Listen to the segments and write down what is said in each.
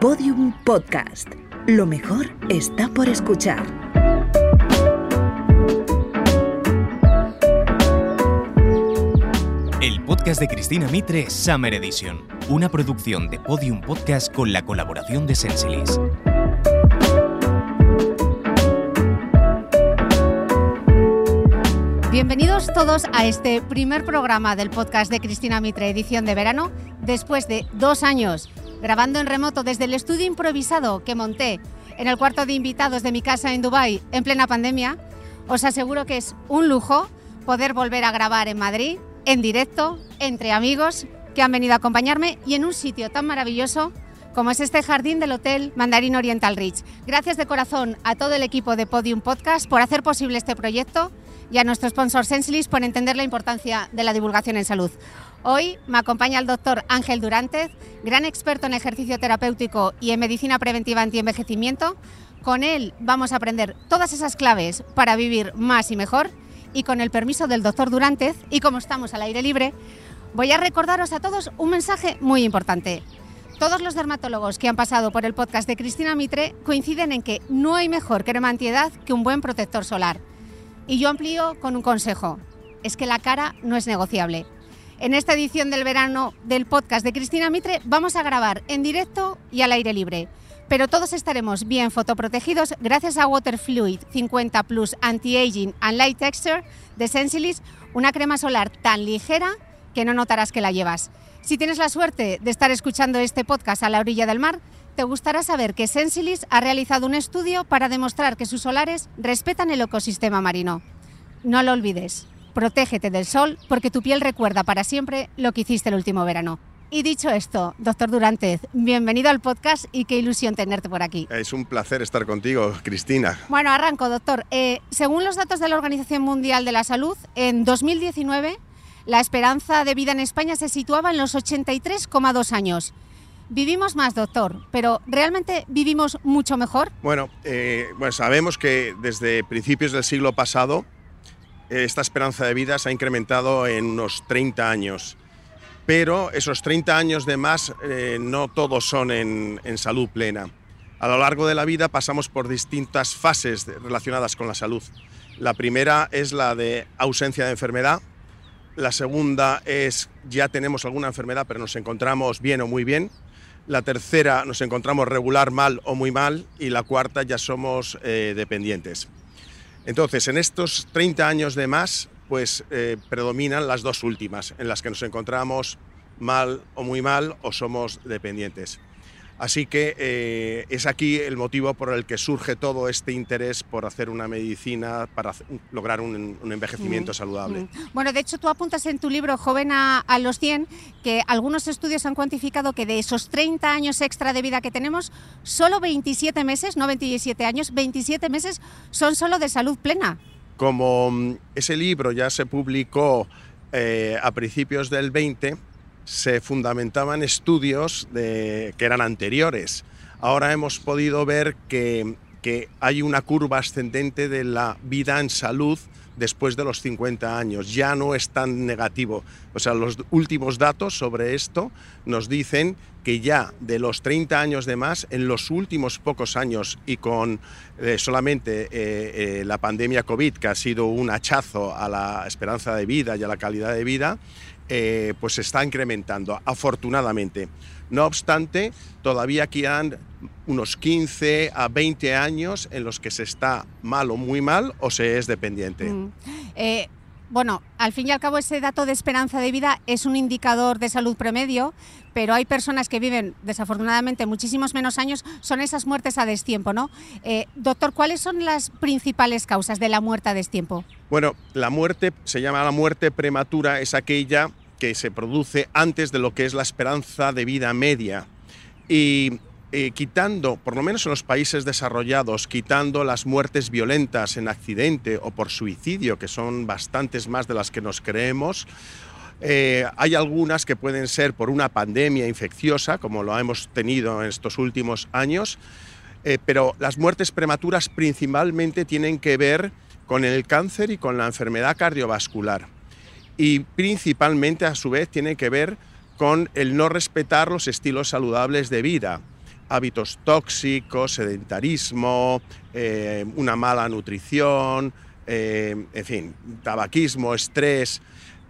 Podium Podcast. Lo mejor está por escuchar. El podcast de Cristina Mitre, Summer Edition. Una producción de Podium Podcast con la colaboración de Sensilis. Bienvenidos todos a este primer programa del podcast de Cristina Mitre, edición de verano, después de dos años grabando en remoto desde el estudio improvisado que monté en el cuarto de invitados de mi casa en Dubái en plena pandemia. Os aseguro que es un lujo poder volver a grabar en Madrid, en directo, entre amigos que han venido a acompañarme y en un sitio tan maravilloso como es este jardín del Hotel Mandarín Oriental Ridge. Gracias de corazón a todo el equipo de Podium Podcast por hacer posible este proyecto y a nuestro sponsor Sensilis por entender la importancia de la divulgación en salud. Hoy me acompaña el doctor Ángel Durantez, gran experto en ejercicio terapéutico y en medicina preventiva anti-envejecimiento. Con él vamos a aprender todas esas claves para vivir más y mejor. Y con el permiso del doctor Durantez, y como estamos al aire libre, voy a recordaros a todos un mensaje muy importante. Todos los dermatólogos que han pasado por el podcast de Cristina Mitre coinciden en que no hay mejor crema antiedad que un buen protector solar. Y yo amplío con un consejo. Es que la cara no es negociable. En esta edición del verano del podcast de Cristina Mitre vamos a grabar en directo y al aire libre. Pero todos estaremos bien fotoprotegidos gracias a Waterfluid 50 Plus Anti-Aging and Light Texture de Sensilis, una crema solar tan ligera que no notarás que la llevas. Si tienes la suerte de estar escuchando este podcast a la orilla del mar, te gustará saber que Sensilis ha realizado un estudio para demostrar que sus solares respetan el ecosistema marino. No lo olvides, protégete del sol porque tu piel recuerda para siempre lo que hiciste el último verano. Y dicho esto, doctor Durantez, bienvenido al podcast y qué ilusión tenerte por aquí. Es un placer estar contigo, Cristina. Bueno, arranco, doctor. Eh, según los datos de la Organización Mundial de la Salud, en 2019 la esperanza de vida en España se situaba en los 83,2 años. Vivimos más, doctor, pero ¿realmente vivimos mucho mejor? Bueno, eh, bueno, sabemos que desde principios del siglo pasado eh, esta esperanza de vida se ha incrementado en unos 30 años, pero esos 30 años de más eh, no todos son en, en, salud plena. A lo largo de la vida pasamos por distintas fases relacionadas con la salud. La primera es la de ausencia de enfermedad, la segunda es ya tenemos alguna enfermedad pero nos encontramos bien o muy bien, la tercera nos encontramos regular, mal o muy mal. Y la cuarta ya somos eh, dependientes. Entonces, en estos 30 años de más, pues eh, predominan las dos últimas, en las que nos encontramos mal o muy mal o somos dependientes. Así que eh, es aquí el motivo por el que surge todo este interés por hacer una medicina para lograr un, envejecimiento saludable. Bueno, de hecho tú apuntas en tu libro Joven a, los 100 que algunos estudios han cuantificado que de esos 30 años extra de vida que tenemos, solo 27 meses, no 27 años, 27 meses son solo de salud plena. Como mm, ese libro ya se publicó eh, a principios del 20, se fundamentaban estudios que eran anteriores. Ahora hemos podido ver que, que hay una curva ascendente de la vida en salud después de los 50 años. Ya no es tan negativo. O sea, los últimos datos sobre esto nos dicen que ya de los 30 años de más, en los últimos pocos años y con eh, solamente eh, eh, la pandemia COVID, que ha sido un hachazo a la esperanza de vida y a la calidad de vida, eh, pues se está incrementando, afortunadamente. No obstante, todavía quedan unos 15 a 20 años en los que se está mal o muy mal o se es dependiente. Mm. Eh, bueno, al fin y al cabo ese dato de esperanza de vida es un indicador de salud promedio, pero hay personas que viven desafortunadamente muchísimos menos años, son esas muertes a destiempo, ¿no? Eh, doctor, ¿cuáles son las principales causas de la muerte a destiempo? Bueno, la muerte se llama la muerte prematura, es aquella que se produce antes de lo que es la esperanza de vida media. Y eh, quitando, por lo menos en los países desarrollados, quitando las muertes violentas en accidente o por suicidio, que son bastantes más de las que nos creemos, eh, hay algunas que pueden ser por una pandemia infecciosa, como lo hemos tenido en estos últimos años, eh, pero las muertes prematuras principalmente tienen que ver con el cáncer y con la enfermedad cardiovascular. Y principalmente, a su vez, tiene que ver con el no respetar los estilos saludables de vida. Hábitos tóxicos, sedentarismo, eh, una mala nutrición, eh, en fin, tabaquismo, estrés,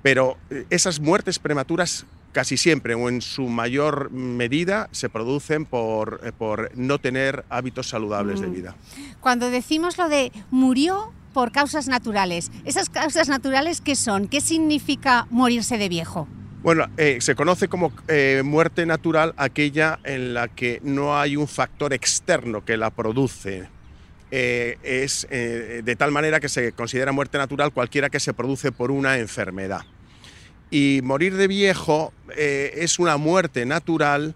pero eh, esas muertes prematuras casi siempre o en su mayor medida se producen por, por no tener hábitos saludables de mm. vida. Cuando decimos lo de murió por causas naturales, ¿esas causas naturales qué son? ¿Qué significa morirse de viejo? Bueno, eh, se conoce como eh, muerte natural aquella en la que no hay un factor externo que la produce. Eh, es de tal manera que se considera muerte natural cualquiera que se produce por una enfermedad. Y morir de viejo es una muerte natural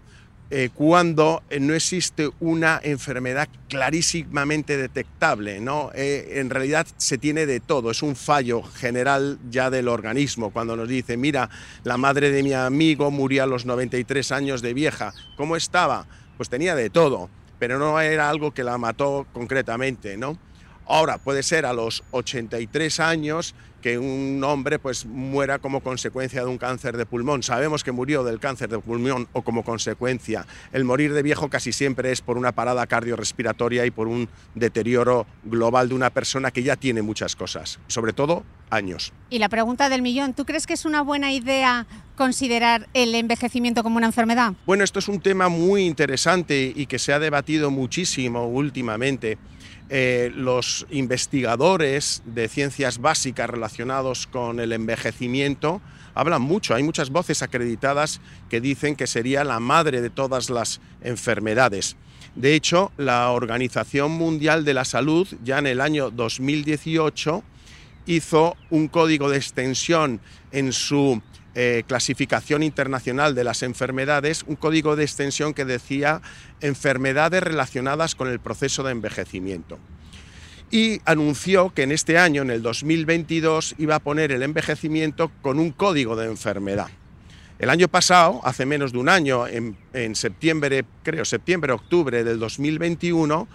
eh, cuando eh, no existe una enfermedad clarísimamente detectable. ¿no? Eh, en realidad se tiene de todo, es un fallo general ya del organismo. Cuando nos dice, mira, la madre de mi amigo murió a los 93 años de vieja, ¿cómo estaba? Pues tenía de todo, pero no era algo que la mató concretamente. ¿no? Ahora, puede ser a los 83 años que un hombre pues muera como consecuencia de un cáncer de pulmón. Sabemos que murió del cáncer de pulmón o como consecuencia. El morir de viejo casi siempre es por una parada cardiorrespiratoria y por un deterioro global de una persona que ya tiene muchas cosas, sobre todo años. Y la pregunta del millón, ¿tú crees que es una buena idea considerar el envejecimiento como una enfermedad? Bueno, esto es un tema muy interesante y que se ha debatido muchísimo últimamente. Eh, los investigadores de ciencias básicas relacionados con el envejecimiento hablan mucho, hay muchas voces acreditadas que dicen que sería la madre de todas las enfermedades. De hecho, la Organización Mundial de la Salud ya en el año 2018 hizo un código de extensión en su eh, clasificación internacional de las enfermedades, un código de extensión que decía enfermedades relacionadas con el proceso de envejecimiento. Y anunció que en este año, en el 2022, iba a poner el envejecimiento con un código de enfermedad. El año pasado, hace menos de un año, en, septiembre, creo, septiembre-octubre del 2021,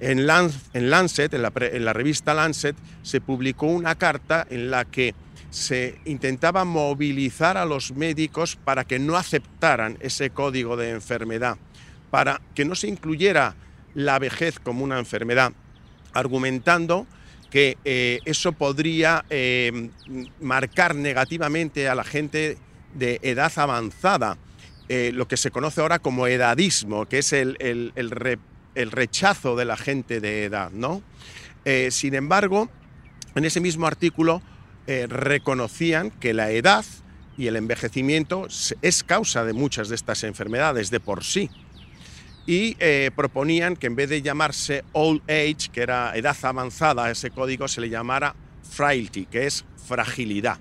en, Lancet, en la revista Lancet, se publicó una carta en la que se intentaba movilizar a los médicos para que no aceptaran ese código de enfermedad, para que no se incluyera la vejez como una enfermedad, argumentando que eh, eso podría eh, marcar negativamente a la gente de edad avanzada, eh, lo que se conoce ahora como edadismo, que es el, el rechazo de la gente de edad. ¿no? sin embargo, en ese mismo artículo eh, reconocían que la edad y el envejecimiento es causa de muchas de estas enfermedades de por sí. Y eh, proponían que en vez de llamarse old age, que era edad avanzada, ese código se le llamara frailty, que es fragilidad.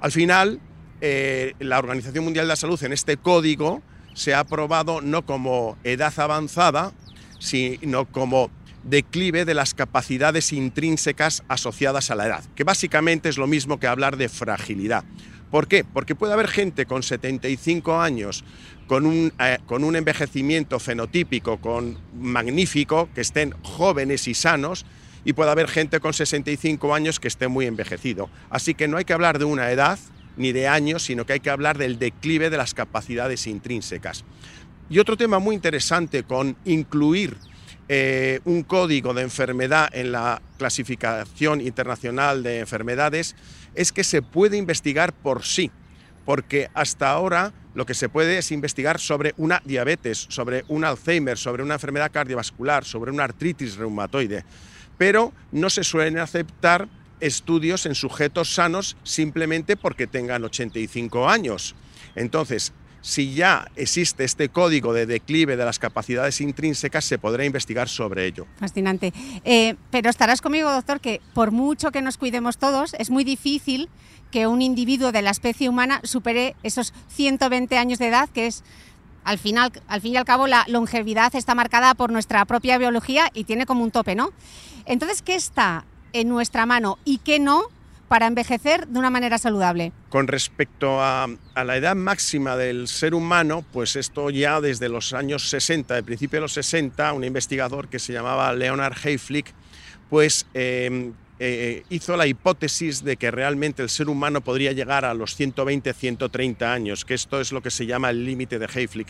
Al final, eh, la Organización Mundial de la Salud en este código se ha aprobado no como edad avanzada, sino como declive de las capacidades intrínsecas asociadas a la edad, que básicamente es lo mismo que hablar de fragilidad. ¿Por qué? Porque puede haber gente con 75 años, con un, eh, con un envejecimiento fenotípico, con magnífico, que estén jóvenes y sanos, y puede haber gente con 65 años que esté muy envejecido. Así que no hay que hablar de una edad ni de años, sino que hay que hablar del declive de las capacidades intrínsecas. Y otro tema muy interesante con incluir eh, un código de enfermedad en la clasificación internacional de enfermedades es que se puede investigar por sí, porque hasta ahora lo que se puede es investigar sobre una diabetes, sobre un Alzheimer, sobre una enfermedad cardiovascular, sobre una artritis reumatoide, pero no se suelen aceptar estudios en sujetos sanos simplemente porque tengan 85 años. Entonces, si ya existe este código de declive de las capacidades intrínsecas, se podrá investigar sobre ello. Fascinante. Eh, pero estarás conmigo, doctor, que por mucho que nos cuidemos todos, es muy difícil que un individuo de la especie humana supere esos 120 años de edad, que es al final, al fin y al cabo, la longevidad está marcada por nuestra propia biología y tiene como un tope, ¿no? Entonces, ¿qué está en nuestra mano y qué no para envejecer de una manera saludable? Con respecto a, la edad máxima del ser humano, pues esto ya desde los años 60, de principio de los 60, un investigador que se llamaba Leonard Hayflick, pues em, eh, hizo la hipótesis de que realmente el ser humano podría llegar a los 120-130 años, que esto es lo que se llama el límite de Hayflick.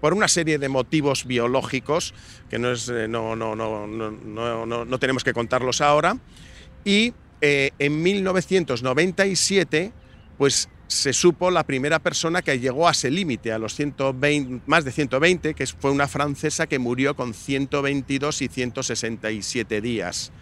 por una serie de motivos biológicos que no, es, eh, no, no, no tenemos que contarlos ahora. Y eh, en 1997, pues se supo la primera persona que llegó a ese límite, a los 120, más de 120, que fue una francesa que murió con 122 y 167 días.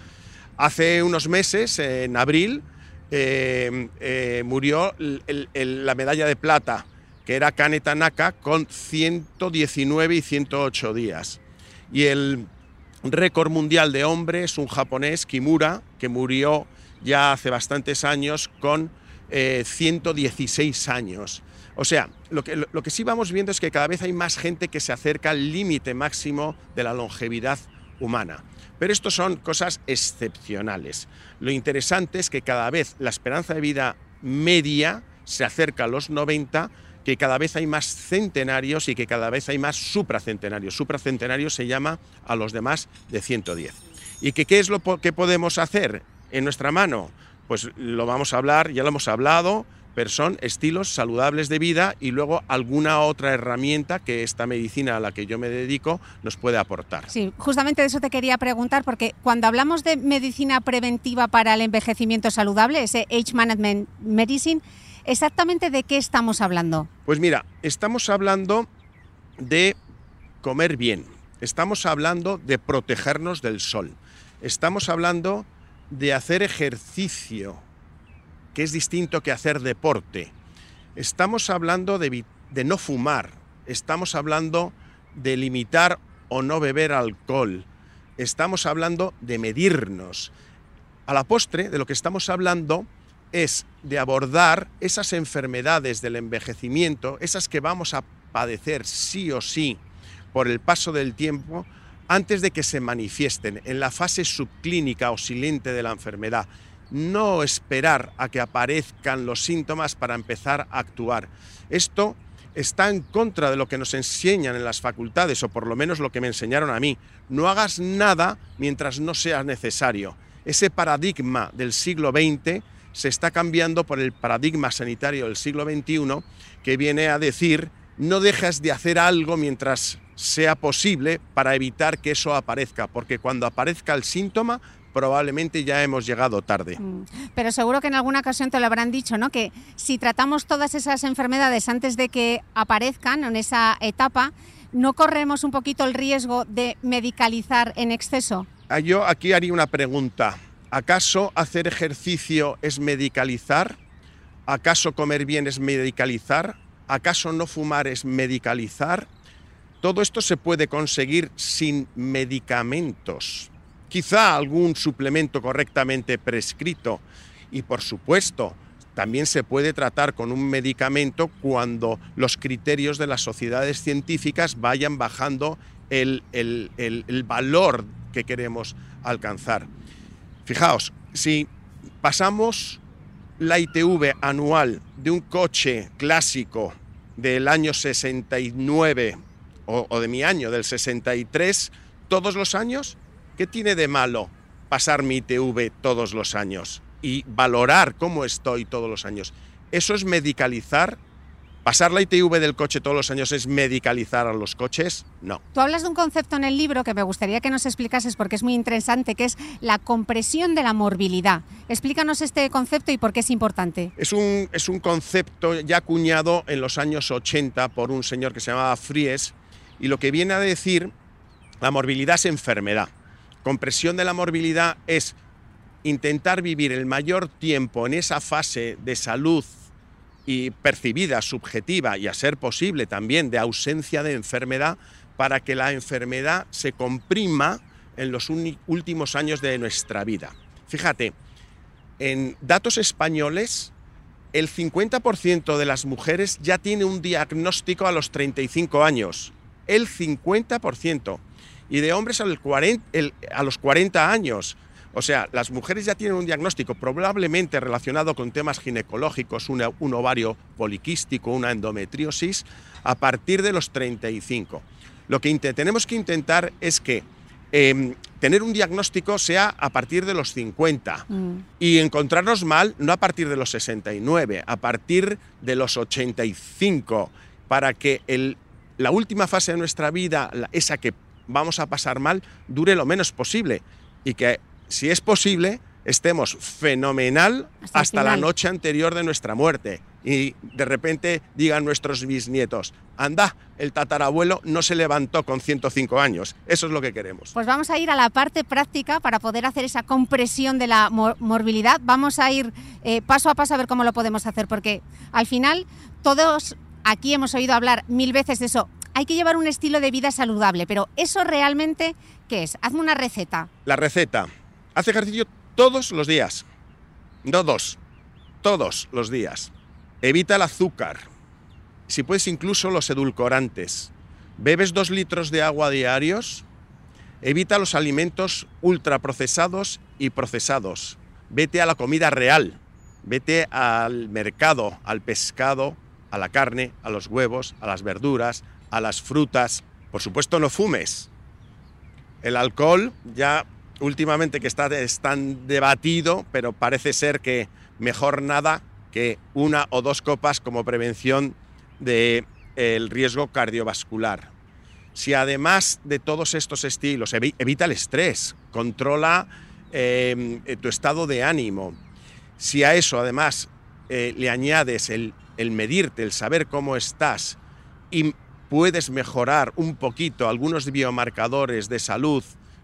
Hace unos meses, en abril, eh, eh, murió la medalla de plata, que era Kane Tanaka, con 119 y 108 días. Y el récord mundial de hombre es un japonés, Kimura, que murió ya hace bastantes años con 116 eh, años. O sea, lo que, lo que sí vamos viendo es que cada vez hay más gente que se acerca al límite máximo de la longevidad humana. Pero esto son cosas excepcionales. Lo interesante es que cada vez la esperanza de vida media se acerca a los 90, que cada vez hay más centenarios y que cada vez hay más supracentenarios. Supracentenarios se llama a los demás de 110. ¿Y que, qué es lo que podemos hacer en nuestra mano? Pues lo vamos a hablar, ya lo hemos hablado, pero son estilos saludables de vida y luego alguna otra herramienta que esta medicina a la que yo me dedico nos puede aportar. Sí, justamente de eso te quería preguntar, porque cuando hablamos de medicina preventiva para el envejecimiento saludable, ese Age Management Medicine, ¿exactamente de qué estamos hablando? Pues mira, estamos hablando de comer bien, estamos hablando de protegernos del sol, estamos hablando de hacer ejercicio, que es distinto que hacer deporte. Estamos hablando de, no fumar, estamos hablando de limitar o no beber alcohol, estamos hablando de medirnos. A la postre, de lo que estamos hablando es de abordar esas enfermedades del envejecimiento, esas que vamos a padecer sí o sí por el paso del tiempo, antes de que se manifiesten en la fase subclínica o silente de la enfermedad. No esperar a que aparezcan los síntomas para empezar a actuar. Esto está en contra de lo que nos enseñan en las facultades, o por lo menos lo que me enseñaron a mí. No hagas nada mientras no sea necesario. Ese paradigma del siglo XX se está cambiando por el paradigma sanitario del siglo XXI, que viene a decir no dejas de hacer algo mientras sea posible para evitar que eso aparezca, porque cuando aparezca el síntoma probablemente ya hemos llegado tarde. Mm. Pero seguro que en alguna ocasión te lo habrán dicho, ¿no? Que si tratamos todas esas enfermedades antes de que aparezcan en esa etapa, ¿no corremos un poquito el riesgo de medicalizar en exceso? Ah, yo aquí haría una pregunta. ¿Acaso hacer ejercicio es medicalizar? ¿Acaso comer bien es medicalizar? ¿Acaso no fumar es medicalizar? Todo esto se puede conseguir sin medicamentos, quizá algún suplemento correctamente prescrito y por supuesto también se puede tratar con un medicamento cuando los criterios de las sociedades científicas vayan bajando el, valor que queremos alcanzar. Fijaos, si pasamos la ITV anual de un coche clásico del año 69 o, de mi año, del 63, todos los años, ¿qué tiene de malo pasar mi ITV todos los años y valorar cómo estoy todos los años? ¿Eso es medicalizar ¿Pasar la ITV del coche todos los años es medicalizar a los coches? No. Tú hablas de un concepto en el libro que me gustaría que nos explicases porque es muy interesante, que es la compresión de la morbilidad. Explícanos este concepto y por qué es importante. Es un, es un concepto ya acuñado en los años 80 por un señor que se llamaba Fries y lo que viene a decir, la morbilidad es enfermedad. Compresión de la morbilidad es intentar vivir el mayor tiempo en esa fase de salud y percibida, subjetiva y a ser posible también de ausencia de enfermedad para que la enfermedad se comprima en los últimos años de nuestra vida. Fíjate, en datos españoles el 50% de las mujeres ya tiene un diagnóstico a los 35 años. El 50%. Y de hombres a los 40 años. O sea, las mujeres ya tienen un diagnóstico probablemente relacionado con temas ginecológicos, un ovario poliquístico, una endometriosis, a partir de los 35. Lo que tenemos que intentar es que Em, tener un diagnóstico sea a partir de los 50 mm. y encontrarnos mal no a partir de los 69, a partir de los 85, para que el la última fase de nuestra vida, esa que vamos a pasar mal, dure lo menos posible y que si es posible estemos fenomenal hasta, la noche anterior de nuestra muerte y de repente digan nuestros bisnietos, anda, el tatarabuelo no se levantó con 105 años. Eso es lo que queremos. Pues vamos a ir a la parte práctica para poder hacer esa compresión de la morbilidad. Vamos a ir eh, paso a paso a ver cómo lo podemos hacer, porque al final todos aquí hemos oído hablar mil veces de eso. Hay que llevar un estilo de vida saludable, pero ¿eso realmente qué es? Hazme una receta. La receta. Haz ejercicio todos los días. No dos, todos los días. Evita el azúcar. Si puedes incluso los edulcorantes. ¿Bebes dos litros de agua diarios? Evita los alimentos ultraprocesados y procesados. Vete a la comida real. Vete al mercado, al pescado, a la carne, a los huevos, a las verduras, a las frutas. Por supuesto, no fumes. El alcohol ya últimamente que está tan debatido, pero parece ser que mejor nada que una o dos copas como prevención del el riesgo cardiovascular. Si además de todos estos estilos evita el estrés, controla em, tu estado de ánimo, si a eso además eh, le añades el, el medirte, el saber cómo estás y puedes mejorar un poquito algunos biomarcadores de salud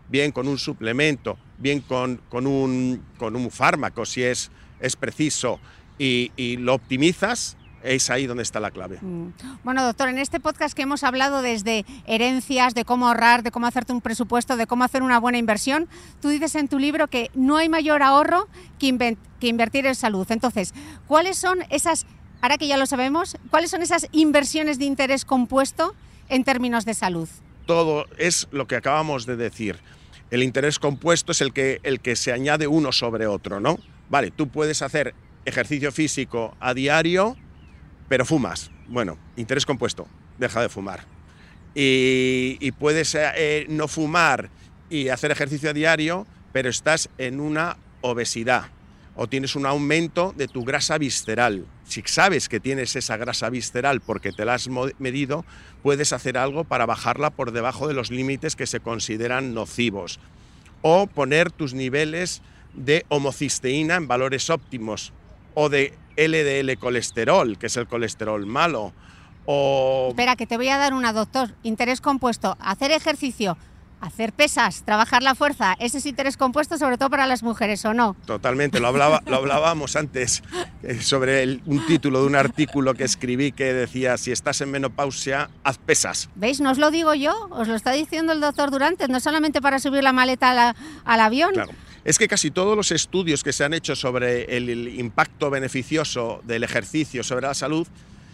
bien con un suplemento, bien con, con, un, con un, fármaco si es, es preciso, y, lo optimizas, es ahí donde está la clave. Mm. Bueno, doctor, en este podcast que hemos hablado desde herencias, de cómo ahorrar, de cómo hacerte un presupuesto, de cómo hacer una buena inversión, tú dices en tu libro que no hay mayor ahorro que, que invertir en salud. Entonces, ¿cuáles son esas, ahora que ya lo sabemos, cuáles son esas inversiones de interés compuesto en términos de salud? Todo es lo que acabamos de decir el interés compuesto es el que, el que se añade uno sobre otro, ¿no? Vale, tú puedes hacer ejercicio físico a diario, pero fumas. Bueno, interés compuesto, deja de fumar. Y, puedes eh, no fumar y hacer ejercicio a diario, pero estás en una obesidad o tienes un aumento de tu grasa visceral. Si sabes que tienes esa grasa visceral porque te la has medido, puedes hacer algo para bajarla por debajo de los límites que se consideran nocivos. O poner tus niveles de homocisteína en valores óptimos. O de LDL colesterol, que es el colesterol malo. O... Espera, que te voy a dar una, doctor. Interés compuesto. Hacer ejercicio hacer pesas, trabajar la fuerza, ese es interés compuesto sobre todo para las mujeres, ¿o no? Totalmente, lo, hablaba, lo hablábamos antes eh, sobre un título de un artículo que escribí que decía, si estás en menopausia, haz pesas. ¿Veis? No os lo digo yo, os lo está diciendo el doctor Durantes, no solamente para subir la maleta al avión. Claro. Es que casi todos los estudios que se han hecho sobre el impacto beneficioso del ejercicio sobre la salud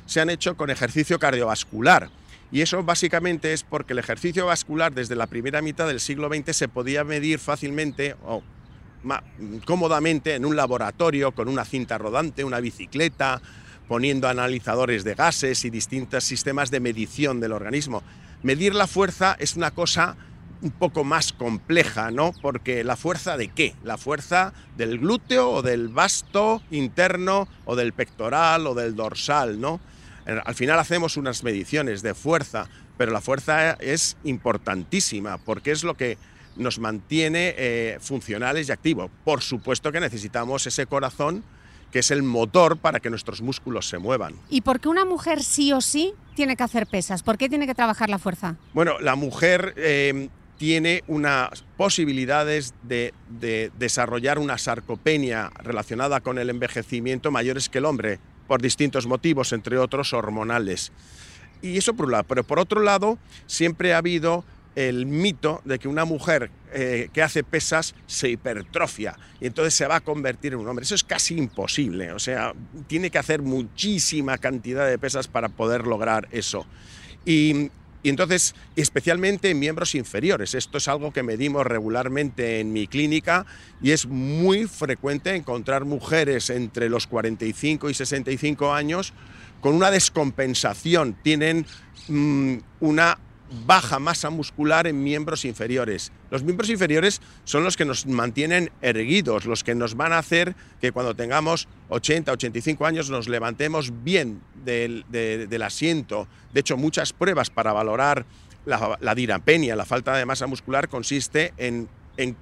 se han hecho con ejercicio cardiovascular y eso básicamente es porque el ejercicio vascular desde la primera mitad del siglo XX se podía medir fácilmente o cómodamente en un laboratorio con una cinta rodante, una bicicleta, poniendo analizadores de gases y distintos sistemas de medición del organismo. Medir la fuerza es una cosa un poco más compleja, ¿no? Porque la fuerza de qué? La fuerza del glúteo o del vasto interno o del pectoral o del dorsal, ¿no? Al final hacemos unas mediciones de fuerza, pero la fuerza es importantísima porque es lo que nos mantiene eh, funcionales y activos. Por supuesto que necesitamos ese corazón que es el motor para que nuestros músculos se muevan. ¿Y por qué una mujer sí o sí tiene que hacer pesas? ¿Por qué tiene que trabajar la fuerza? Bueno, la mujer eh, tiene unas posibilidades de, de desarrollar una sarcopenia relacionada con el envejecimiento mayores que el hombre por distintos motivos, entre otros hormonales. Y eso por un lado. Pero por otro lado, siempre ha habido el mito de que una mujer eh, que hace pesas se hipertrofia y entonces se va a convertir en un hombre. Eso es casi imposible. O sea, tiene que hacer muchísima cantidad de pesas para poder lograr eso. Y, y entonces, especialmente en miembros inferiores. Esto es algo que medimos regularmente en mi clínica y es muy frecuente encontrar mujeres entre los 45 y 65 años con una descompensación. Tienen mm, una baja masa muscular en miembros inferiores. Los miembros inferiores son los que nos mantienen erguidos, los que nos van a hacer que cuando tengamos 80, 85 años nos levantemos bien del, asiento. De hecho, muchas pruebas para valorar la, la dirapenia, la falta de masa muscular, consiste en,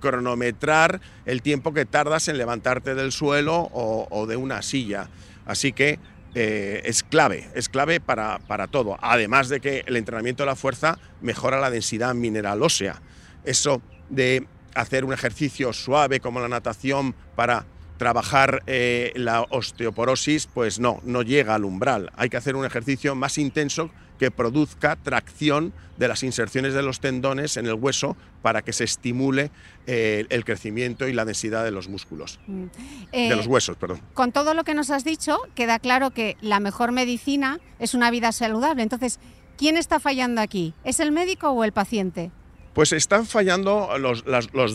cronometrar el tiempo que tardas en levantarte del suelo o de una silla. Así que eh, es clave, es clave para, todo. Además de que el entrenamiento de la fuerza mejora la densidad mineral ósea. Eso de hacer un ejercicio suave como la natación para trabajar eh, la osteoporosis, pues no, no llega al umbral. Hay que hacer un ejercicio más intenso que produzca tracción de las inserciones de los tendones en el hueso para que se estimule eh, el crecimiento y la densidad de los músculos, mm. de los eh, huesos, perdón. Con todo lo que nos has dicho, queda claro que la mejor medicina es una vida saludable. Entonces, ¿quién está fallando aquí? ¿Es el médico o el paciente? Pues están fallando los,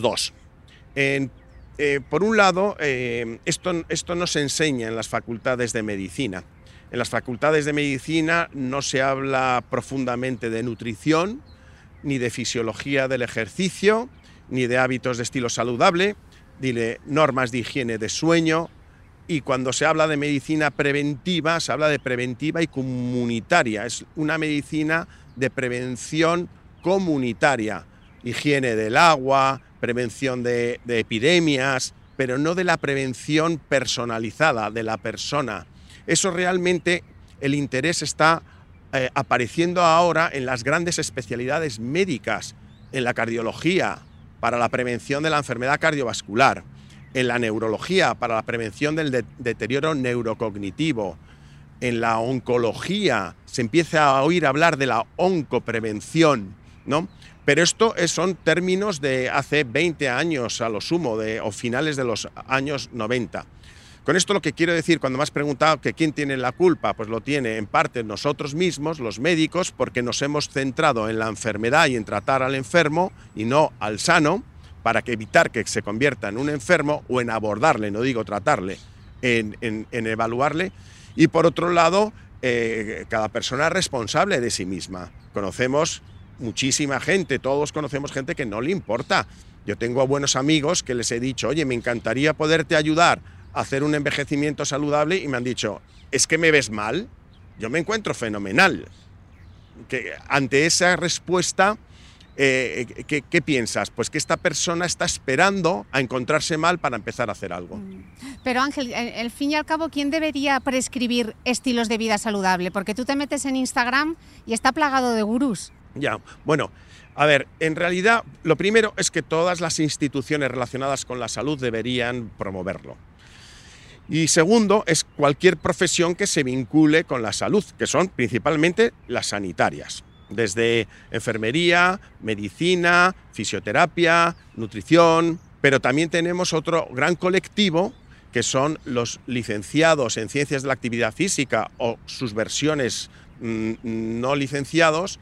dos. Eh, por un lado, esto, esto no se enseña en las facultades de medicina. En las facultades de medicina no se habla profundamente de nutrición, ni de fisiología del ejercicio, ni de hábitos de estilo saludable, ni de normas de higiene de sueño. Y cuando se habla de medicina preventiva, se habla de preventiva y comunitaria. Es una medicina de prevención comunitaria. Higiene del agua, prevención de, de epidemias, pero no de la prevención personalizada de la persona eso realmente, el interés está eh, apareciendo ahora en las grandes especialidades médicas, en la cardiología, para la prevención de la enfermedad cardiovascular, en la neurología, para la prevención del deterioro neurocognitivo, en la oncología, se empieza a oír hablar de la oncoprevención, ¿no? Pero esto son términos de hace 20 años a lo sumo, de, o finales de los años 90. Con esto lo que quiero decir, cuando me has preguntado que quién tiene la culpa, pues lo tiene en parte nosotros mismos, los médicos, porque nos hemos centrado en la enfermedad y en tratar al enfermo y no al sano, para que evitar que se convierta en un enfermo o en abordarle, no digo tratarle, en, evaluarle. Y por otro lado, eh, cada persona es responsable de sí misma. Conocemos muchísima gente, todos conocemos gente que no le importa. Yo tengo buenos amigos que les he dicho, oye, me encantaría poderte ayudar hacer un envejecimiento saludable y me han dicho, ¿es que me ves mal? Yo me encuentro fenomenal. Que ante esa respuesta, eh, ¿qué, piensas? Pues que esta persona está esperando a encontrarse mal para empezar a hacer algo. Mm. Pero Ángel, al fin y al cabo, ¿quién debería prescribir estilos de vida saludable? Porque tú te metes en Instagram y está plagado de gurús. Ya, bueno, a ver, en realidad lo primero es que todas las instituciones relacionadas con la salud deberían promoverlo. Y segundo, es cualquier profesión que se vincule con la salud, que son principalmente las sanitarias, desde enfermería, medicina, fisioterapia, nutrición, pero también tenemos otro gran colectivo que son los licenciados en ciencias de la actividad física o sus versiones mm, no licenciados,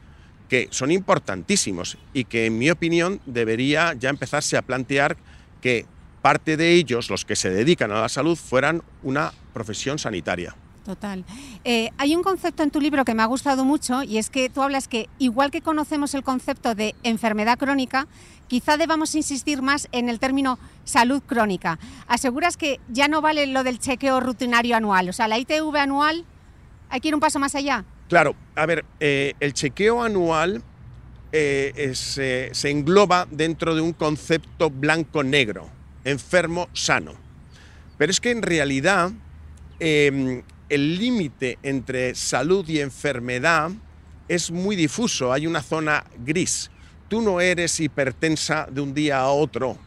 que son importantísimos y que en mi opinión debería ya empezarse a plantear que parte de ellos, los que se dedican a la salud, fueran una profesión sanitaria. Total. Eh, hay un concepto en tu libro que me ha gustado mucho y es que tú hablas que igual que conocemos el concepto de enfermedad crónica, quizá debamos insistir más en el término salud crónica. Aseguras que ya no vale lo del chequeo rutinario anual, o sea, la ITV anual, hay que ir un paso más allá. Claro, a ver, eh, el chequeo anual eh, se engloba dentro de un concepto blanco-negro enfermo sano. Pero es que en realidad em, el límite entre salud y enfermedad es muy difuso, hay una zona gris. Tú no eres hipertensa de un día a otro,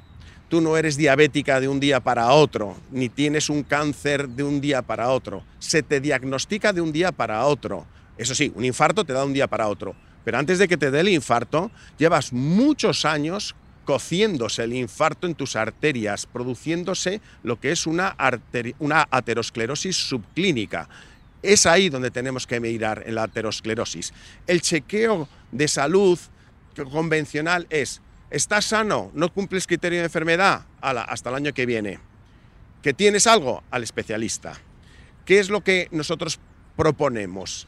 tú no eres diabética de un día para otro, ni tienes un cáncer de un día para otro. Se te diagnostica de un día para otro. Eso sí, un infarto te da de un día para otro. Pero antes de que te dé el infarto, llevas muchos años cociéndose el infarto en tus arterias, produciéndose lo que es una, una aterosclerosis subclínica. Es ahí donde tenemos que mirar en la aterosclerosis. El chequeo de salud convencional es, ¿estás sano? ¿No cumples criterio de enfermedad? hasta el año que viene. ¿Que tienes algo? Al especialista. ¿Qué es lo que nosotros proponemos?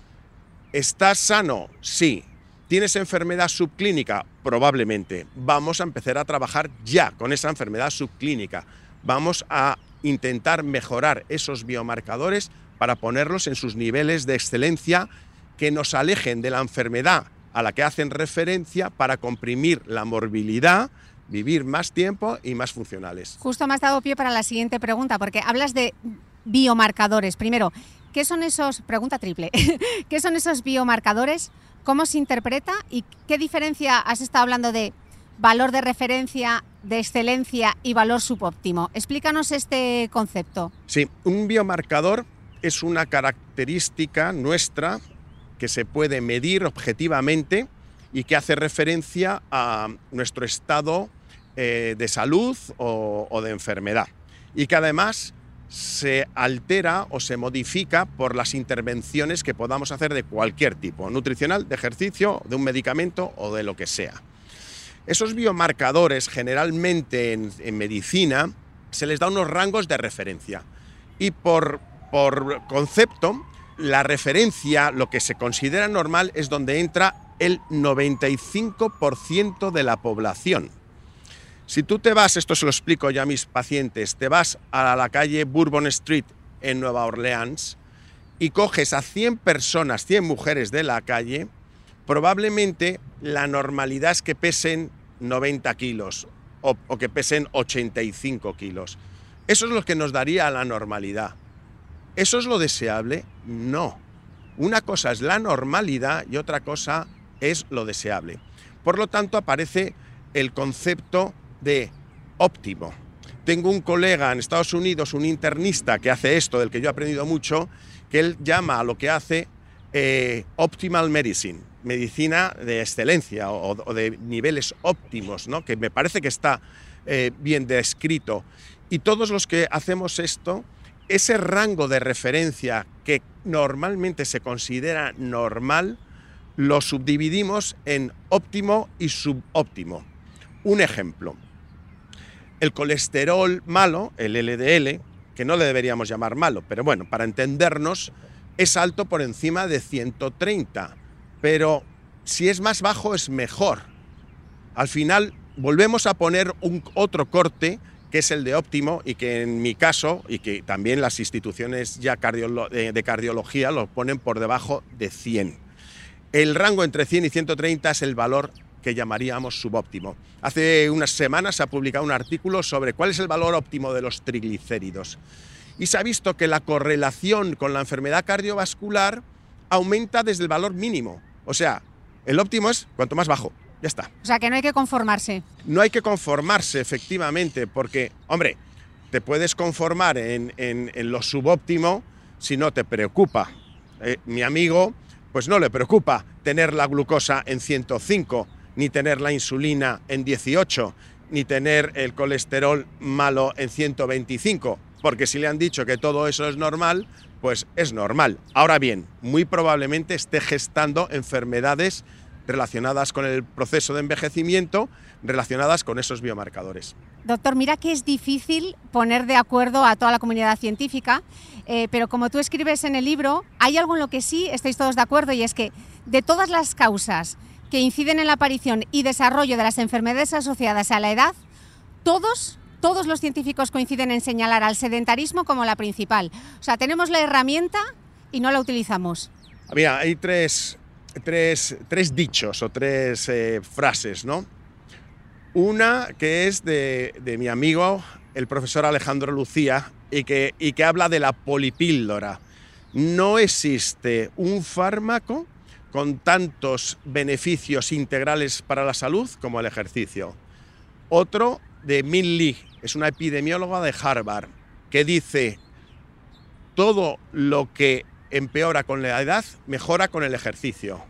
¿Estás sano? Sí. ¿Tienes enfermedad subclínica? Probablemente. Vamos a empezar a trabajar ya con esa enfermedad subclínica. Vamos a intentar mejorar esos biomarcadores para ponerlos en sus niveles de excelencia que nos alejen de la enfermedad a la que hacen referencia para comprimir la morbilidad, vivir más tiempo y más funcionales. Justo me has dado pie para la siguiente pregunta, porque hablas de biomarcadores. Primero, ¿qué son esos, pregunta triple, ¿qué son esos biomarcadores? ¿Cómo se interpreta? ¿Y qué diferencia has estado hablando de valor de referencia, de excelencia y valor subóptimo? Explícanos este concepto. Sí, un biomarcador es una característica nuestra que se puede medir objetivamente y que hace referencia a nuestro estado eh, de salud o, de enfermedad. Y que además se altera o se modifica por las intervenciones que podamos hacer de cualquier tipo, nutricional, de ejercicio, de un medicamento o de lo que sea. Esos biomarcadores generalmente en, medicina se les da unos rangos de referencia y por, por concepto la referencia, lo que se considera normal, es donde entra el 95% de la población. Si tú te vas, esto se lo explico ya a mis pacientes, te vas a la calle Bourbon Street en Nueva Orleans y coges a 100 personas, 100 mujeres de la calle, probablemente la normalidad es que pesen 90 kilos o, que pesen 85 kilos. Eso es lo que nos daría la normalidad. ¿Eso es lo deseable? No. Una cosa es la normalidad y otra cosa es lo deseable. Por lo tanto, aparece el concepto de óptimo. Tengo un colega en Estados Unidos, un internista que hace esto, del que yo he aprendido mucho, que él llama a lo que hace eh, optimal medicine, medicina de excelencia o, de niveles óptimos, ¿no? que me parece que está eh, bien descrito. Y todos los que hacemos esto ese rango de referencia que normalmente se considera normal, lo subdividimos en óptimo y subóptimo. Un ejemplo, el colesterol malo, el LDL, que no le deberíamos llamar malo, pero bueno, para entendernos, es alto por encima de 130, pero si es más bajo es mejor. Al final volvemos a poner un otro corte que es el de óptimo y que en mi caso, y que también las instituciones ya de cardiología lo ponen por debajo de 100. El rango entre 100 y 130 es el valor que llamaríamos subóptimo. Hace unas semanas se ha publicado un artículo sobre cuál es el valor óptimo de los triglicéridos. Y se ha visto que la correlación con la enfermedad cardiovascular aumenta desde el valor mínimo. O sea, el óptimo es cuanto más bajo. Ya está. O sea, que no hay que conformarse. No hay que conformarse, efectivamente, porque, hombre, te puedes conformar en, lo subóptimo si no te preocupa. Eh, mi amigo, pues no le preocupa tener la glucosa en 105, ni tener la insulina en 18, ni tener el colesterol malo en 125, porque si le han dicho que todo eso es normal, pues es normal. Ahora bien, muy probablemente esté gestando enfermedades relacionadas con el proceso de envejecimiento, relacionadas con esos biomarcadores. Doctor, mira que es difícil poner de acuerdo a toda la comunidad científica, eh, pero como tú escribes en el libro, hay algo en lo que sí estáis todos de acuerdo y es que de todas las causas que inciden en la aparición y desarrollo de las enfermedades asociadas a la edad, todos, todos los científicos coinciden en señalar al sedentarismo como la principal. O sea, tenemos la herramienta y no la utilizamos. Mira, hay tres, tres, dichos o tres eh, frases, ¿no? Una que es de, mi amigo, el profesor Alejandro Lucía, y que, y que habla de la polipíldora. No existe un fármaco con tantos beneficios integrales para la salud como el ejercicio. Otro de Min Lee, es una epidemióloga de Harvard, que dice, todo lo que empeora con la edad, mejora con el ejercicio.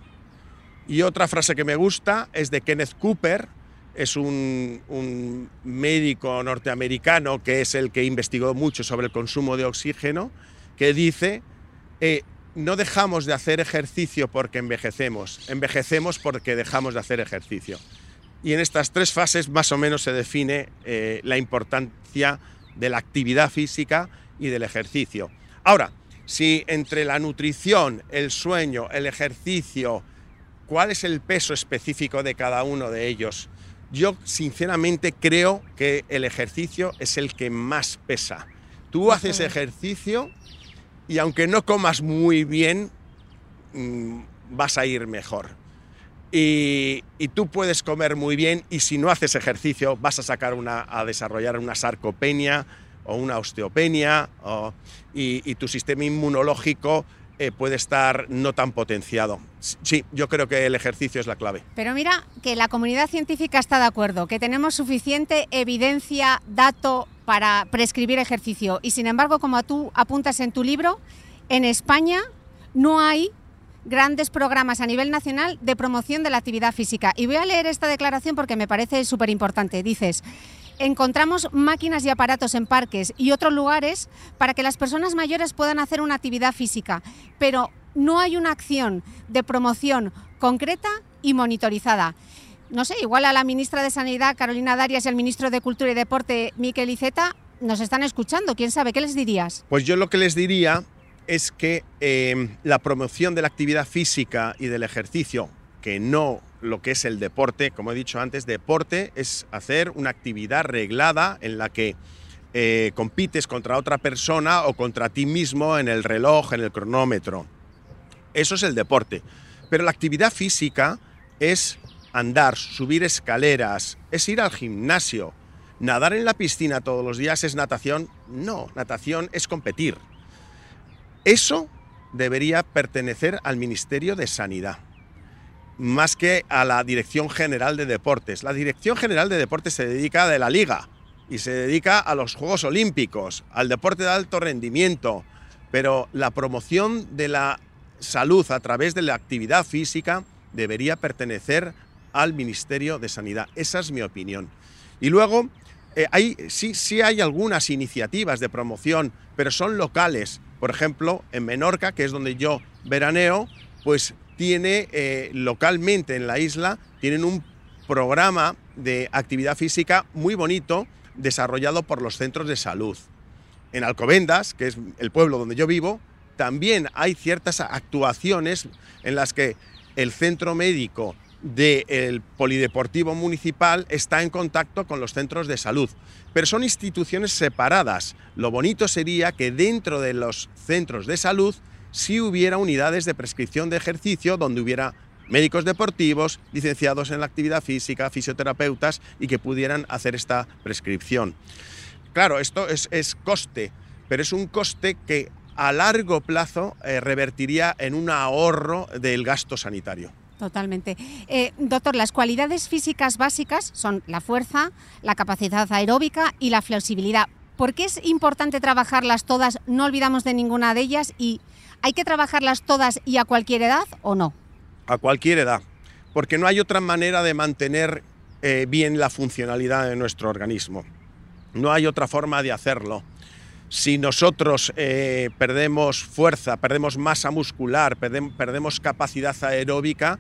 Y otra frase que me gusta es de Kenneth Cooper, es un, médico norteamericano que es el que investigó mucho sobre el consumo de oxígeno, que dice, eh, no dejamos de hacer ejercicio porque envejecemos, envejecemos porque dejamos de hacer ejercicio. Y en estas tres fases más o menos se define eh, la importancia de la actividad física y del ejercicio. Ahora, si entre la nutrición, el sueño, el ejercicio cuál es el peso específico de cada uno de ellos. Yo sinceramente creo que el ejercicio es el que más pesa. Tú haces ejercicio y aunque no comas muy bien, mm, vas a ir mejor. Y, tú puedes comer muy bien y si no haces ejercicio vas a sacar una, a desarrollar una sarcopenia o una osteopenia y, tu sistema inmunológico eh, puede estar no tan potenciado. Sí, yo creo que el ejercicio es la clave. Pero mira que la comunidad científica está de acuerdo, que tenemos suficiente evidencia, dato para prescribir ejercicio. Y sin embargo, como tú apuntas en tu libro, en España no hay grandes programas a nivel nacional de promoción de la actividad física. Y voy a leer esta declaración porque me parece súper importante. Dices, encontramos máquinas y aparatos en parques y otros lugares para que las personas mayores puedan hacer una actividad física, pero no hay una acción de promoción concreta y monitorizada. No sé, igual a la ministra de Sanidad, Carolina Darias, y al ministro de Cultura y Deporte, Miquel Iceta, nos están escuchando. ¿Quién sabe? ¿Qué les dirías? Pues yo lo que les diría es que em, la promoción de la actividad física y del ejercicio, que no lo que es el deporte, como he dicho antes, deporte es hacer una actividad reglada en la que eh, compites contra otra persona o contra ti mismo en el reloj, en el cronómetro. Eso es el deporte. Pero la actividad física es andar, subir escaleras, es ir al gimnasio. Nadar en la piscina todos los días es natación. No, natación es competir. Eso debería pertenecer al Ministerio de Sanidad, más que a la Dirección General de Deportes. La Dirección General de Deportes se dedica de la liga y se dedica a los Juegos Olímpicos, al deporte de alto rendimiento, pero la promoción de la salud a través de la actividad física debería pertenecer al Ministerio de Sanidad. Esa es mi opinión. Y luego, eh, sí, sí hay algunas iniciativas de promoción, pero son locales por ejemplo, en Menorca, que es donde yo veraneo, pues tiene eh, localmente en la isla, tienen un programa de actividad física muy bonito desarrollado por los centros de salud. En Alcobendas, que es el pueblo donde yo vivo, también hay ciertas actuaciones en las que el centro médico del Polideportivo Municipal está en contacto con los centros de salud, pero son instituciones separadas. Lo bonito sería que dentro de los centros de salud sí hubiera unidades de prescripción de ejercicio donde hubiera médicos deportivos, licenciados en la actividad física, fisioterapeutas y que pudieran hacer esta prescripción. Claro, esto es, coste, pero es un coste que a largo plazo eh, revertiría en un ahorro del gasto sanitario. Totalmente. Eh, doctor, las cualidades físicas básicas son la fuerza, la capacidad aeróbica y la flexibilidad. ¿Por qué es importante trabajarlas todas? No olvidamos de ninguna de ellas y ¿hay que trabajarlas todas y a cualquier edad o no? A cualquier edad, porque no hay otra manera de mantener eh, bien la funcionalidad de nuestro organismo. No hay otra forma de hacerlo. Si nosotros eh, perdemos fuerza, perdemos masa muscular, perdemos capacidad aeróbica,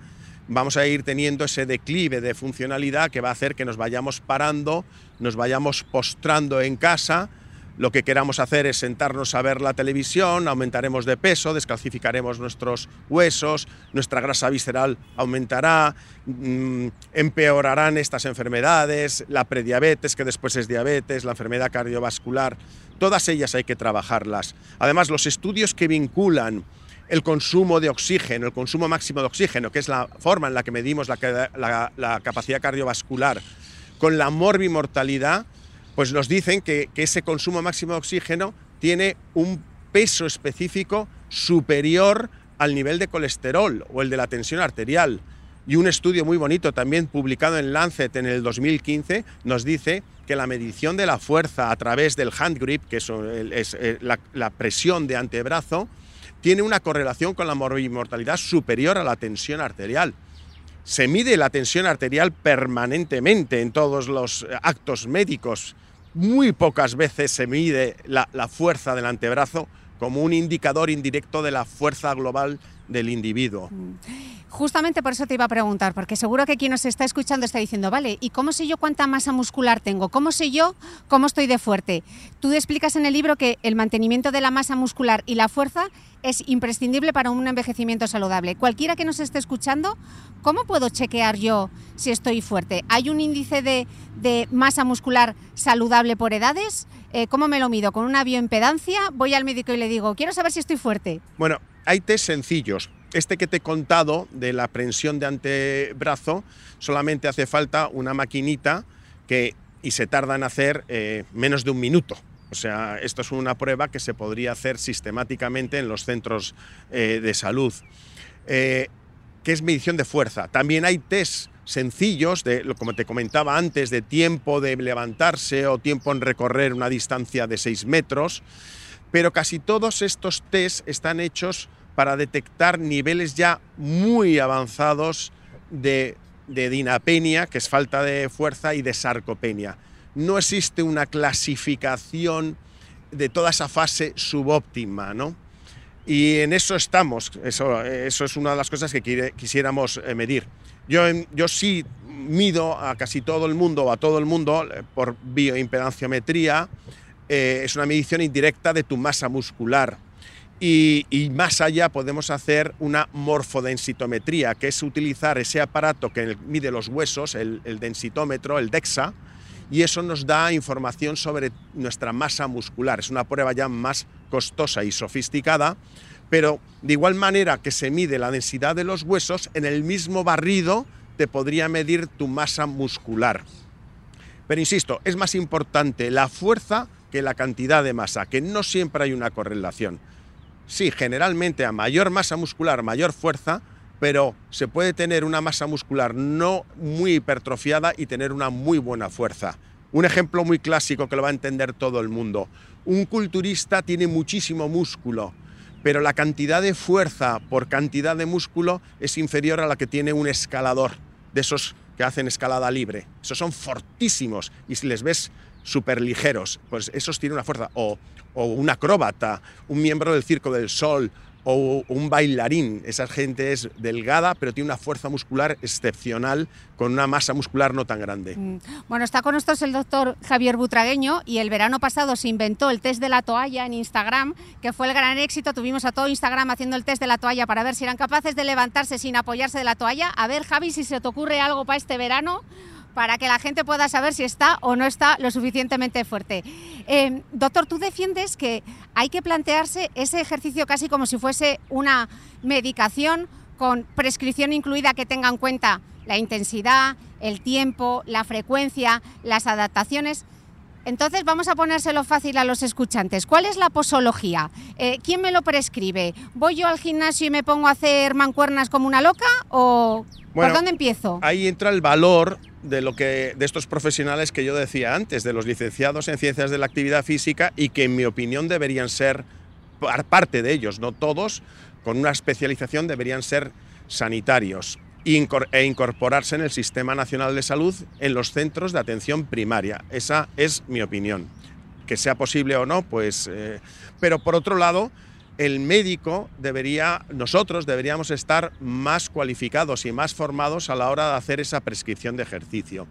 vamos a ir teniendo ese declive de funcionalidad que va a hacer que nos vayamos parando, nos vayamos postrando en casa lo que queramos hacer es sentarnos a ver la televisión, aumentaremos de peso, descalcificaremos nuestros huesos, nuestra grasa visceral aumentará, mm, empeorarán estas enfermedades, la prediabetes, que después es diabetes, la enfermedad cardiovascular, todas ellas hay que trabajarlas. Además, los estudios que vinculan el consumo de oxígeno, el consumo máximo de oxígeno, que es la forma en la que medimos la, la capacidad cardiovascular, con la morbimortalidad, pues nos dicen que, ese consumo máximo de oxígeno tiene un peso específico superior al nivel de colesterol o el de la tensión arterial. Y un estudio muy bonito también publicado en Lancet en el 2015 nos dice que la medición de la fuerza a través del hand grip, que es, eh, la, presión de antebrazo, tiene una correlación con la mortalidad superior a la tensión arterial. Se mide la tensión arterial permanentemente en todos los actos médicos muy pocas veces se mide la, fuerza del antebrazo como un indicador indirecto de la fuerza global del individuo. Justamente por eso te iba a preguntar, porque seguro que quien nos está escuchando está diciendo, vale, ¿y cómo sé yo cuánta masa muscular tengo? ¿Cómo sé yo cómo estoy de fuerte? Tú explicas en el libro que el mantenimiento de la masa muscular y la fuerza es imprescindible para un envejecimiento saludable. Cualquiera que nos esté escuchando, ¿cómo puedo chequear yo si estoy fuerte? ¿Hay un índice de, masa muscular saludable por edades? Eh, ¿Cómo me lo mido? ¿Con una bioimpedancia? Voy al médico y le digo, quiero saber si estoy fuerte. Bueno, hay test sencillos este que te he contado de la prensión de antebrazo, solamente hace falta una maquinita que, y se tarda en hacer eh, menos de un minuto. O sea, esto es una prueba que se podría hacer sistemáticamente en los centros eh, de salud. Eh, que es medición de fuerza. También hay test sencillos, de, como te comentaba antes, de tiempo de levantarse o tiempo en recorrer una distancia de 6 metros, pero casi todos estos test están hechos para detectar niveles ya muy avanzados de, dinapenia, que es falta de fuerza, y de sarcopenia. No existe una clasificación de toda esa fase subóptima, ¿no? Y en eso estamos, eso, eso es una de las cosas que quisiéramos eh, medir. Yo, yo sí mido a casi todo el mundo o a todo el mundo eh, por bioimpedanciometría, eh, es una medición indirecta de tu masa muscular. Y, más allá podemos hacer una morfodensitometría, que es utilizar ese aparato que mide los huesos, el, densitómetro, el DEXA, y eso nos da información sobre nuestra masa muscular. Es una prueba ya más costosa y sofisticada, pero de igual manera que se mide la densidad de los huesos, en el mismo barrido te podría medir tu masa muscular. Pero insisto, es más importante la fuerza que la cantidad de masa, que no siempre hay una correlación. Sí, generalmente a mayor masa muscular, mayor fuerza, pero se puede tener una masa muscular no muy hipertrofiada y tener una muy buena fuerza. Un ejemplo muy clásico que lo va a entender todo el mundo. Un culturista tiene muchísimo músculo, pero la cantidad de fuerza por cantidad de músculo es inferior a la que tiene un escalador, de esos que hacen escalada libre. Esos son fortísimos y si les ves súper ligeros, pues esos tienen una fuerza. O, o un acróbata, un miembro del Circo del Sol o un bailarín. Esa gente es delgada, pero tiene una fuerza muscular excepcional, con una masa muscular no tan grande. Mm. Bueno, está con nosotros el doctor Javier Butragueño y el verano pasado se inventó el test de la toalla en Instagram, que fue el gran éxito. Tuvimos a todo Instagram haciendo el test de la toalla para ver si eran capaces de levantarse sin apoyarse de la toalla. A ver, Javi, si se te ocurre algo para este verano para que la gente pueda saber si está o no está lo suficientemente fuerte. Eh, doctor, tú defiendes que hay que plantearse ese ejercicio casi como si fuese una medicación con prescripción incluida que tenga en cuenta la intensidad, el tiempo, la frecuencia, las adaptaciones. Entonces vamos a ponérselo fácil a los escuchantes. ¿Cuál es la posología? Eh, ¿Quién me lo prescribe? ¿Voy yo al gimnasio y me pongo a hacer mancuernas como una loca o por dónde empiezo? Ahí entra el valor de, lo que, de estos profesionales que yo decía antes, de los licenciados en ciencias de la actividad física y que en mi opinión deberían ser parte de ellos, no todos, con una especialización deberían ser sanitarios e incorporarse en el Sistema Nacional de Salud en los centros de atención primaria. Esa es mi opinión. Que sea posible o no, pues... Eh, pero por otro lado, el médico debería, nosotros deberíamos estar más cualificados y más formados a la hora de hacer esa prescripción de ejercicio.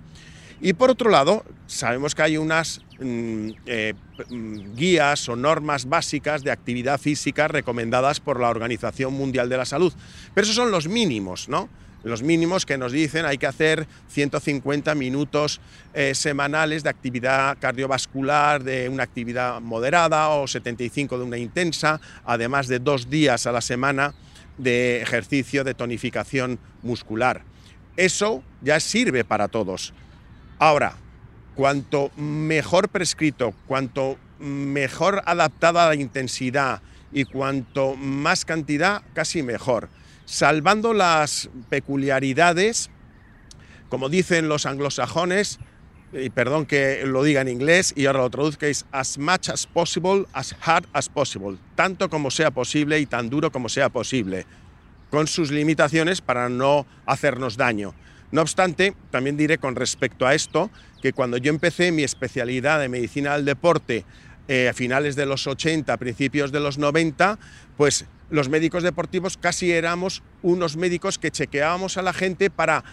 Y por otro lado, sabemos que hay unas mm, eh, mm, guías o normas básicas de actividad física recomendadas por la Organización Mundial de la Salud, pero esos son los mínimos, ¿no? Los mínimos que nos dicen hay que hacer 150 minutos eh, semanales de actividad cardiovascular, de una actividad moderada o 75 de una intensa, además de dos días a la semana de ejercicio de tonificación muscular. Eso ya sirve para todos. Ahora, cuanto mejor prescrito, cuanto mejor adaptada a la intensidad y cuanto más cantidad, casi mejor salvando las peculiaridades, como dicen los anglosajones, y perdón que lo diga en inglés y ahora lo traduzcáis, as much as possible, as hard as possible, tanto como sea posible y tan duro como sea posible, con sus limitaciones para no hacernos daño. No obstante, también diré con respecto a esto que cuando yo empecé mi especialidad de medicina del deporte eh, a finales de los 80, principios de los 90, pues los médicos deportivos casi éramos unos médicos que chequeábamos a la gente para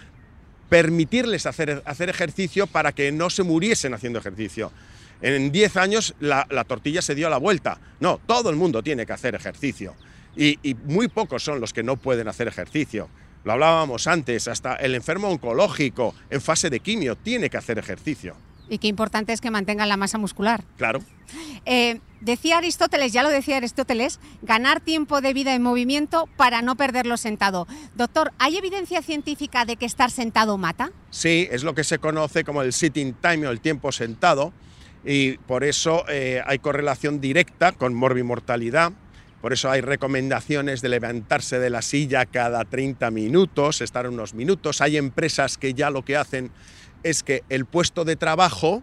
permitirles hacer, hacer ejercicio para que no se muriesen haciendo ejercicio. En 10 años la, tortilla se dio la vuelta. No, todo el mundo tiene que hacer ejercicio. Y, y, muy pocos son los que no pueden hacer ejercicio. Lo hablábamos antes, hasta el enfermo oncológico en fase de quimio tiene que hacer ejercicio. Y qué importante es que mantengan la masa muscular. Claro. Eh, decía Aristóteles, ya lo decía Aristóteles, ganar tiempo de vida en movimiento para no perderlo sentado. Doctor, ¿hay evidencia científica de que estar sentado mata? Sí, es lo que se conoce como el sitting time o el tiempo sentado y por eso eh, hay correlación directa con morbimortalidad. Por eso hay recomendaciones de levantarse de la silla cada 30 minutos, estar unos minutos. Hay empresas que ya lo que hacen es que el puesto de trabajo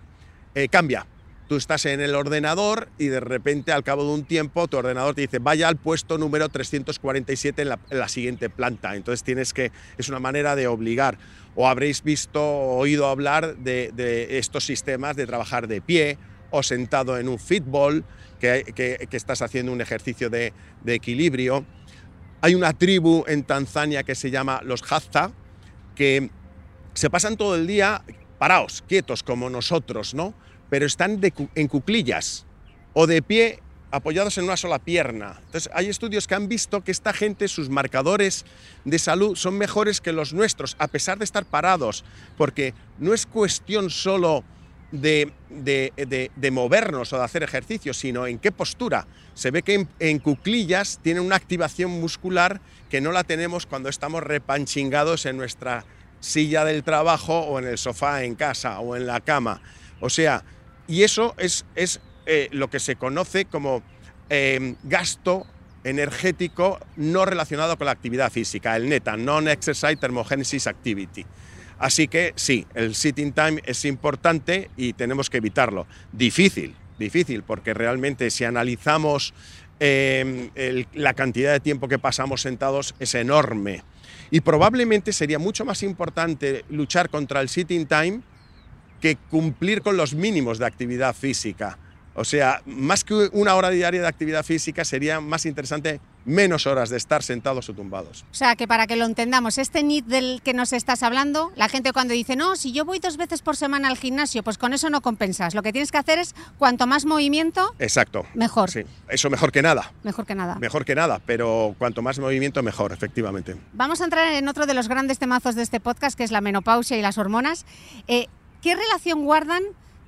eh, cambia. Tú estás en el ordenador y de repente al cabo de un tiempo tu ordenador te dice vaya al puesto número 347 en la, siguiente planta. Entonces tienes que, es una manera de obligar. O habréis visto o oído hablar de, estos sistemas de trabajar de pie o sentado en un fitball, que, estás haciendo un ejercicio de, de equilibrio. Hay una tribu en Tanzania que se llama los Hadza, que se pasan todo el día parados, quietos como nosotros, ¿no? Pero están en cuclillas o de pie apoyados en una sola pierna. Entonces, hay estudios que han visto que esta gente, sus marcadores de salud son mejores que los nuestros, a pesar de estar parados, porque no es cuestión solo de, movernos o de hacer ejercicio, sino en qué postura. Se ve que en, en, cuclillas tiene una activación muscular que no la tenemos cuando estamos repanchingados en nuestra silla del trabajo o en el sofá en casa o en la cama. O sea, y eso es, es eh, lo que se conoce como em, gasto energético no relacionado con la actividad física, el NETA, Non-Exercise Thermogenesis Activity. Así que sí, el sitting time es importante y tenemos que evitarlo. Difícil, difícil, porque realmente si analizamos em, la cantidad de tiempo que pasamos sentados es enorme. Y probablemente sería mucho más importante luchar contra el sitting time que cumplir con los mínimos de actividad física. O sea, más que una hora diaria de actividad física, sería más interesante menos horas de estar sentados o tumbados. O sea, que para que lo entendamos, este NIT del que nos estás hablando, la gente cuando dice, no, si yo voy dos veces por semana al gimnasio, pues con eso no compensas. Lo que tienes que hacer es, cuanto más movimiento, Exacto. mejor. Sí, eso mejor que nada. Mejor que nada. Mejor que nada, pero cuanto más movimiento, mejor, efectivamente. Vamos a entrar en otro de los grandes temazos de este podcast, que es la menopausia y las hormonas. Eh, ¿Qué relación guardan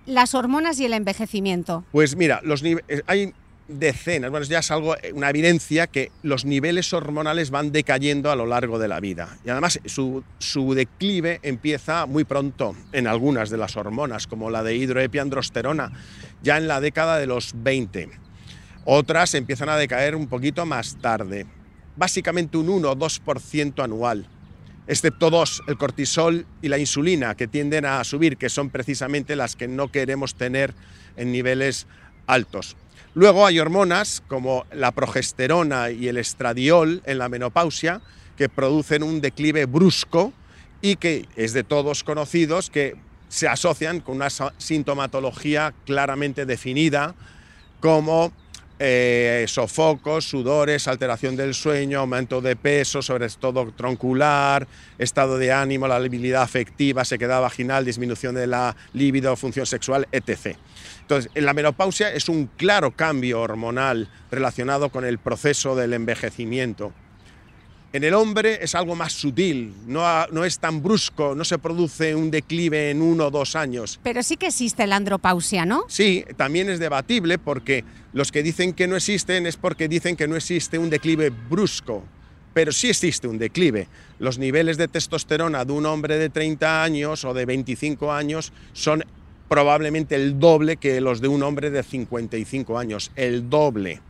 las hormonas y el envejecimiento? Pues mira, los eh, hay decenas, bueno, ya es algo, eh, una evidencia que los niveles hormonales van decayendo a lo largo de la vida. Y además su, declive empieza muy pronto en algunas de las hormonas, como la de hidroepiandrosterona, ya en la década de los 20. Otras empiezan a decaer un poquito más tarde, básicamente un 1 o 2% anual excepto dos, el cortisol y la insulina, que tienden a subir, que son precisamente las que no queremos tener en niveles altos. Luego hay hormonas como la progesterona y el estradiol en la menopausia, que producen un declive brusco y que es de todos conocidos que se asocian con una sintomatología claramente definida como eh, sofocos, sudores, alteración del sueño, aumento de peso, sobre todo troncular, estado de ánimo, la debilidad afectiva, sequedad vaginal, disminución de la libido, función sexual, etc. Entonces, en la menopausia es un claro cambio hormonal relacionado con el proceso del envejecimiento. En el hombre es algo más sutil, no, no, es tan brusco, no se produce un declive en uno o dos años. Pero sí que existe la andropausia, ¿no? Sí, también es debatible porque los que dicen que no existen es porque dicen que no existe un declive brusco. Pero sí existe un declive. Los niveles de testosterona de un hombre de 30 años o de 25 años son probablemente el doble que los de un hombre de 55 años, el doble.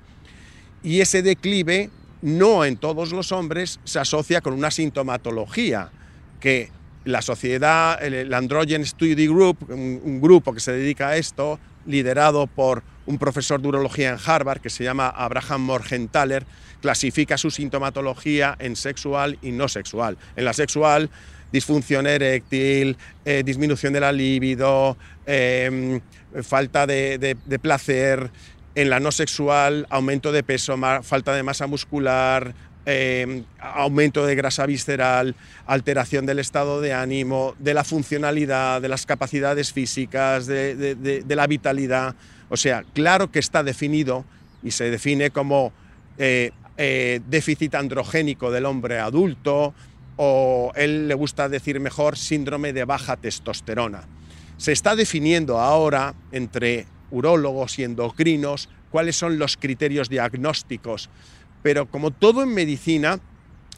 Y ese declive no en todos los hombres se asocia con una sintomatología que la sociedad, el Androgen Study Group, un, grupo que se dedica a esto, liderado por un profesor de urología en Harvard que se llama Abraham Morgenthaler, clasifica su sintomatología en sexual y no sexual. En la sexual disfunción eréctil, eh, disminución de la libido, em, falta de, placer, en la no sexual, aumento de peso, falta de masa muscular, em, aumento de grasa visceral, alteración del estado de ánimo, de la funcionalidad, de las capacidades físicas, de, la vitalidad. O sea, claro que está definido y se define como eh, eh, déficit androgénico del hombre adulto o él le gusta decir mejor síndrome de baja testosterona. Se está definiendo ahora entre urólogos y endocrinos cuáles son los criterios diagnósticos, pero como todo en medicina,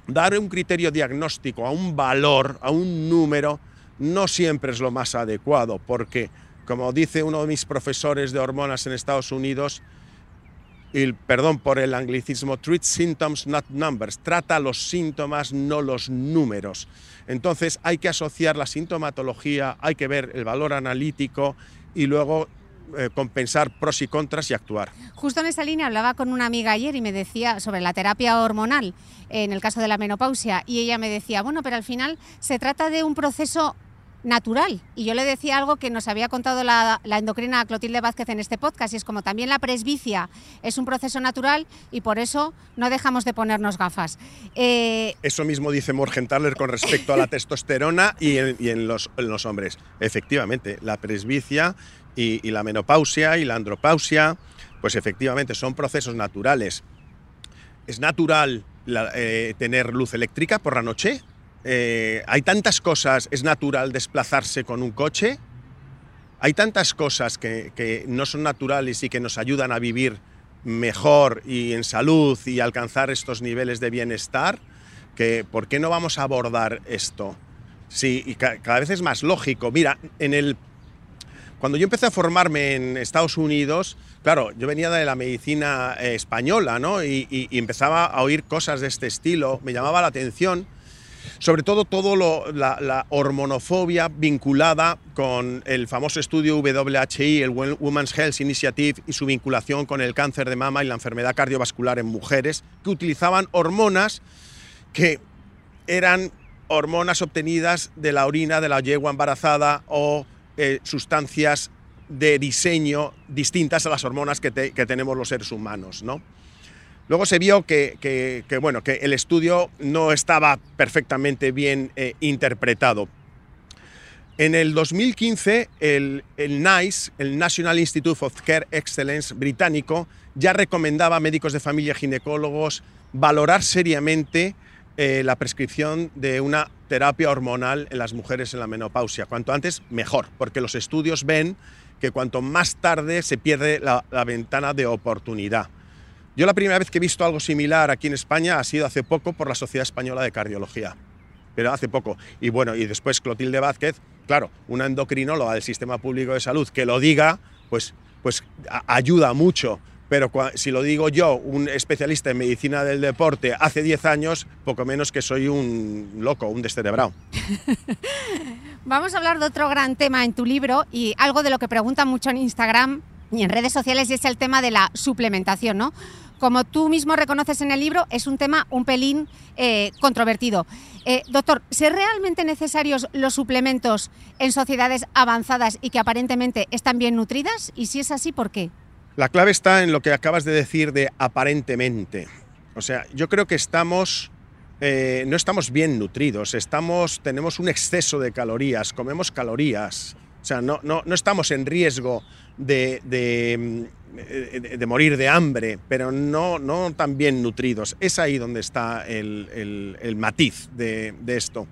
dar un criterio diagnóstico a un valor, a un número, no siempre es lo más adecuado, porque, como dice uno de mis profesores de hormonas en Estados Unidos, y perdón por el anglicismo, treat symptoms, not numbers, trata los síntomas, no los números. Entonces hay que asociar la sintomatología, hay que ver el valor analítico y luego eh, compensar pros y contras y actuar. Justo en esa línea hablaba con una amiga ayer y me decía sobre la terapia hormonal en el caso de la menopausia y ella me decía, bueno, pero al final se trata de un proceso natural. Y yo le decía algo que nos había contado la, endocrina Clotilde Vázquez en este podcast, y es como también la presbicia es un proceso natural y por eso no dejamos de ponernos gafas. Eh, eso mismo dice Morgenthaler con respecto a la testosterona y, en, los, los, hombres. Efectivamente, la presbicia y, la menopausia y la andropausia, pues efectivamente son procesos naturales. Es natural eh, tener luz eléctrica por la noche, eh, hay tantas cosas, es natural desplazarse con un coche, hay tantas cosas que, no son naturales y que nos ayudan a vivir mejor y en salud y alcanzar estos niveles de bienestar, que ¿por qué no vamos a abordar esto? Sí, y cada vez es más lógico. Mira, en el, cuando yo empecé a formarme en Estados Unidos, claro, yo venía de la medicina eh, española, ¿no? Y, y empezaba a oír cosas de este estilo, me llamaba la atención sobre todo todo la, hormonofobia vinculada con el famoso estudio WHI, el Women's Health Initiative, y su vinculación con el cáncer de mama y la enfermedad cardiovascular en mujeres, que utilizaban hormonas que eran hormonas obtenidas de la orina de la yegua embarazada o eh, sustancias de diseño distintas a las hormonas que, que tenemos los seres humanos. ¿no? Luego se vio que, bueno, que el estudio no estaba perfectamente bien eh, interpretado. En el 2015, el, NICE, el National Institute of Care Excellence británico, ya recomendaba a médicos de familia ginecólogos valorar seriamente eh, la prescripción de una terapia hormonal en las mujeres en la menopausia. Cuanto antes, mejor, porque los estudios ven que cuanto más tarde se pierde la ventana de oportunidad. Yo la primera vez que he visto algo similar aquí en España ha sido hace poco por la Sociedad Española de Cardiología, pero hace poco. Y bueno, y después Clotilde Vázquez, claro, una endocrinóloga del Sistema Público de Salud que lo diga, pues, pues ayuda mucho. Pero si lo digo yo, un especialista en medicina del deporte, hace 10 años, poco menos que soy un loco, un descerebrado. Vamos a hablar de otro gran tema en tu libro y algo de lo que preguntan mucho en Instagram y en redes sociales y es el tema de la suplementación, ¿no? Como tú mismo reconoces en el libro, es un tema un pelín eh, controvertido. Eh, doctor, ¿son realmente necesarios los suplementos en sociedades avanzadas y que aparentemente están bien nutridas? Y si es así, ¿por qué? La clave está en lo que acabas de decir de aparentemente. O sea, yo creo que estamos, eh, no estamos bien nutridos, estamos, tenemos un exceso de calorías, comemos calorías. O sea, no, no, no estamos en riesgo de, de, morir de hambre, pero no, no tan bien nutridos. Es ahí donde está el, matiz de, esto.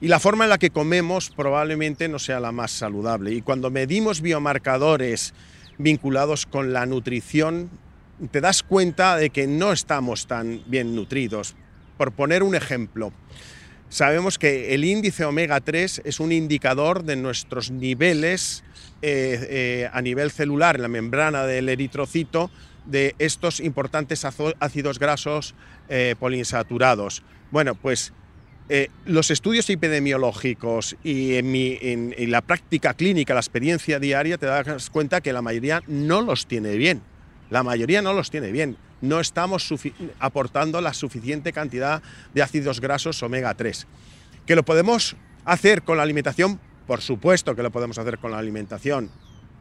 Y la forma en la que comemos probablemente no sea la más saludable. Y cuando medimos biomarcadores vinculados con la nutrición, te das cuenta de que no estamos tan bien nutridos. Por poner un ejemplo, sabemos que el índice omega 3 es un indicador de nuestros niveles eh, eh, a nivel celular, en la membrana del eritrocito, de estos importantes ácidos grasos eh, poliinsaturados. Bueno, pues los estudios epidemiológicos y en, la práctica clínica, la experiencia diaria, te das cuenta que la mayoría no los tiene bien. La mayoría no los tiene bien. No estamos aportando la suficiente cantidad de ácidos grasos omega 3. Que lo podemos hacer con la alimentación, por supuesto que lo podemos hacer con la alimentación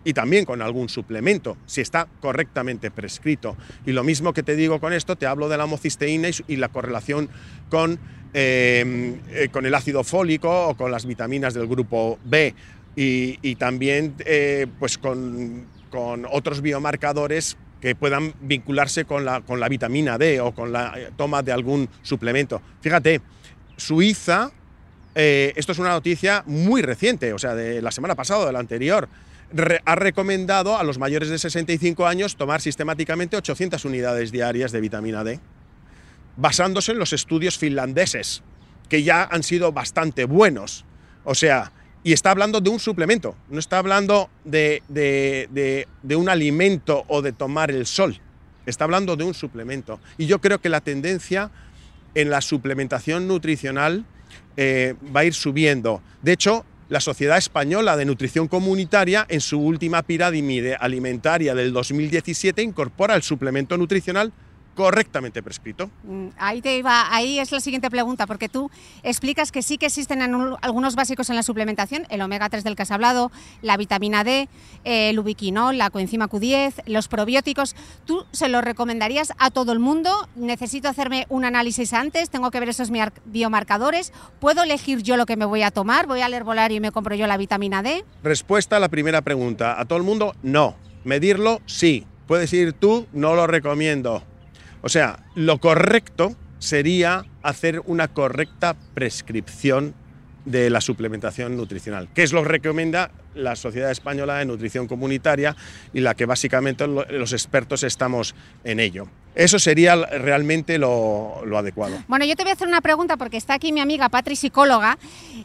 y también con algún suplemento, si está correctamente prescrito. Y lo mismo que te digo con esto, te hablo de la homocisteína y, la correlación con, eh, eh, con el ácido fólico o con las vitaminas del grupo B y, también eh, pues con, con, otros biomarcadores que puedan vincularse con la, con la vitamina D o con la toma de algún suplemento. Fíjate, Suiza, esto es una noticia muy reciente, o sea, de la semana pasada de la anterior, ha recomendado a los mayores de 65 años tomar sistemáticamente 800 unidades diarias de vitamina D, basándose en los estudios finlandeses, que ya han sido bastante buenos. O sea, y está hablando de un suplemento, no está hablando de, de, un alimento o de tomar el sol, está hablando de un suplemento. Y yo creo que la tendencia en la suplementación nutricional eh, va a ir subiendo. De hecho, la Sociedad Española de Nutrición Comunitaria, en su última pirámide alimentaria del 2017, incorpora el suplemento nutricional correctamente prescrito. Mm, ahí te iba, ahí es la siguiente pregunta, porque tú explicas que sí que existen algunos básicos en la suplementación, el omega 3 del que has hablado, la vitamina D, el ubiquinol, la coenzima Q10, los probióticos. ¿Tú se los recomendarías a todo el mundo? ¿Necesito hacerme un análisis antes? ¿Tengo que ver esos biomarcadores? ¿Puedo elegir yo lo que me voy a tomar? ¿Voy al herbolario y me compro yo la vitamina D? Respuesta a la primera pregunta. ¿A todo el mundo? No. ¿Medirlo? Sí. ¿Puedes ir tú? No lo recomiendo. O sea, lo correcto sería hacer una correcta prescripción de la suplementación nutricional, que es lo que recomienda la Sociedad Española de Nutrición Comunitaria y la que básicamente los expertos estamos en ello. Eso sería realmente lo, adecuado. Bueno, yo te voy a hacer una pregunta porque está aquí mi amiga Patri, psicóloga,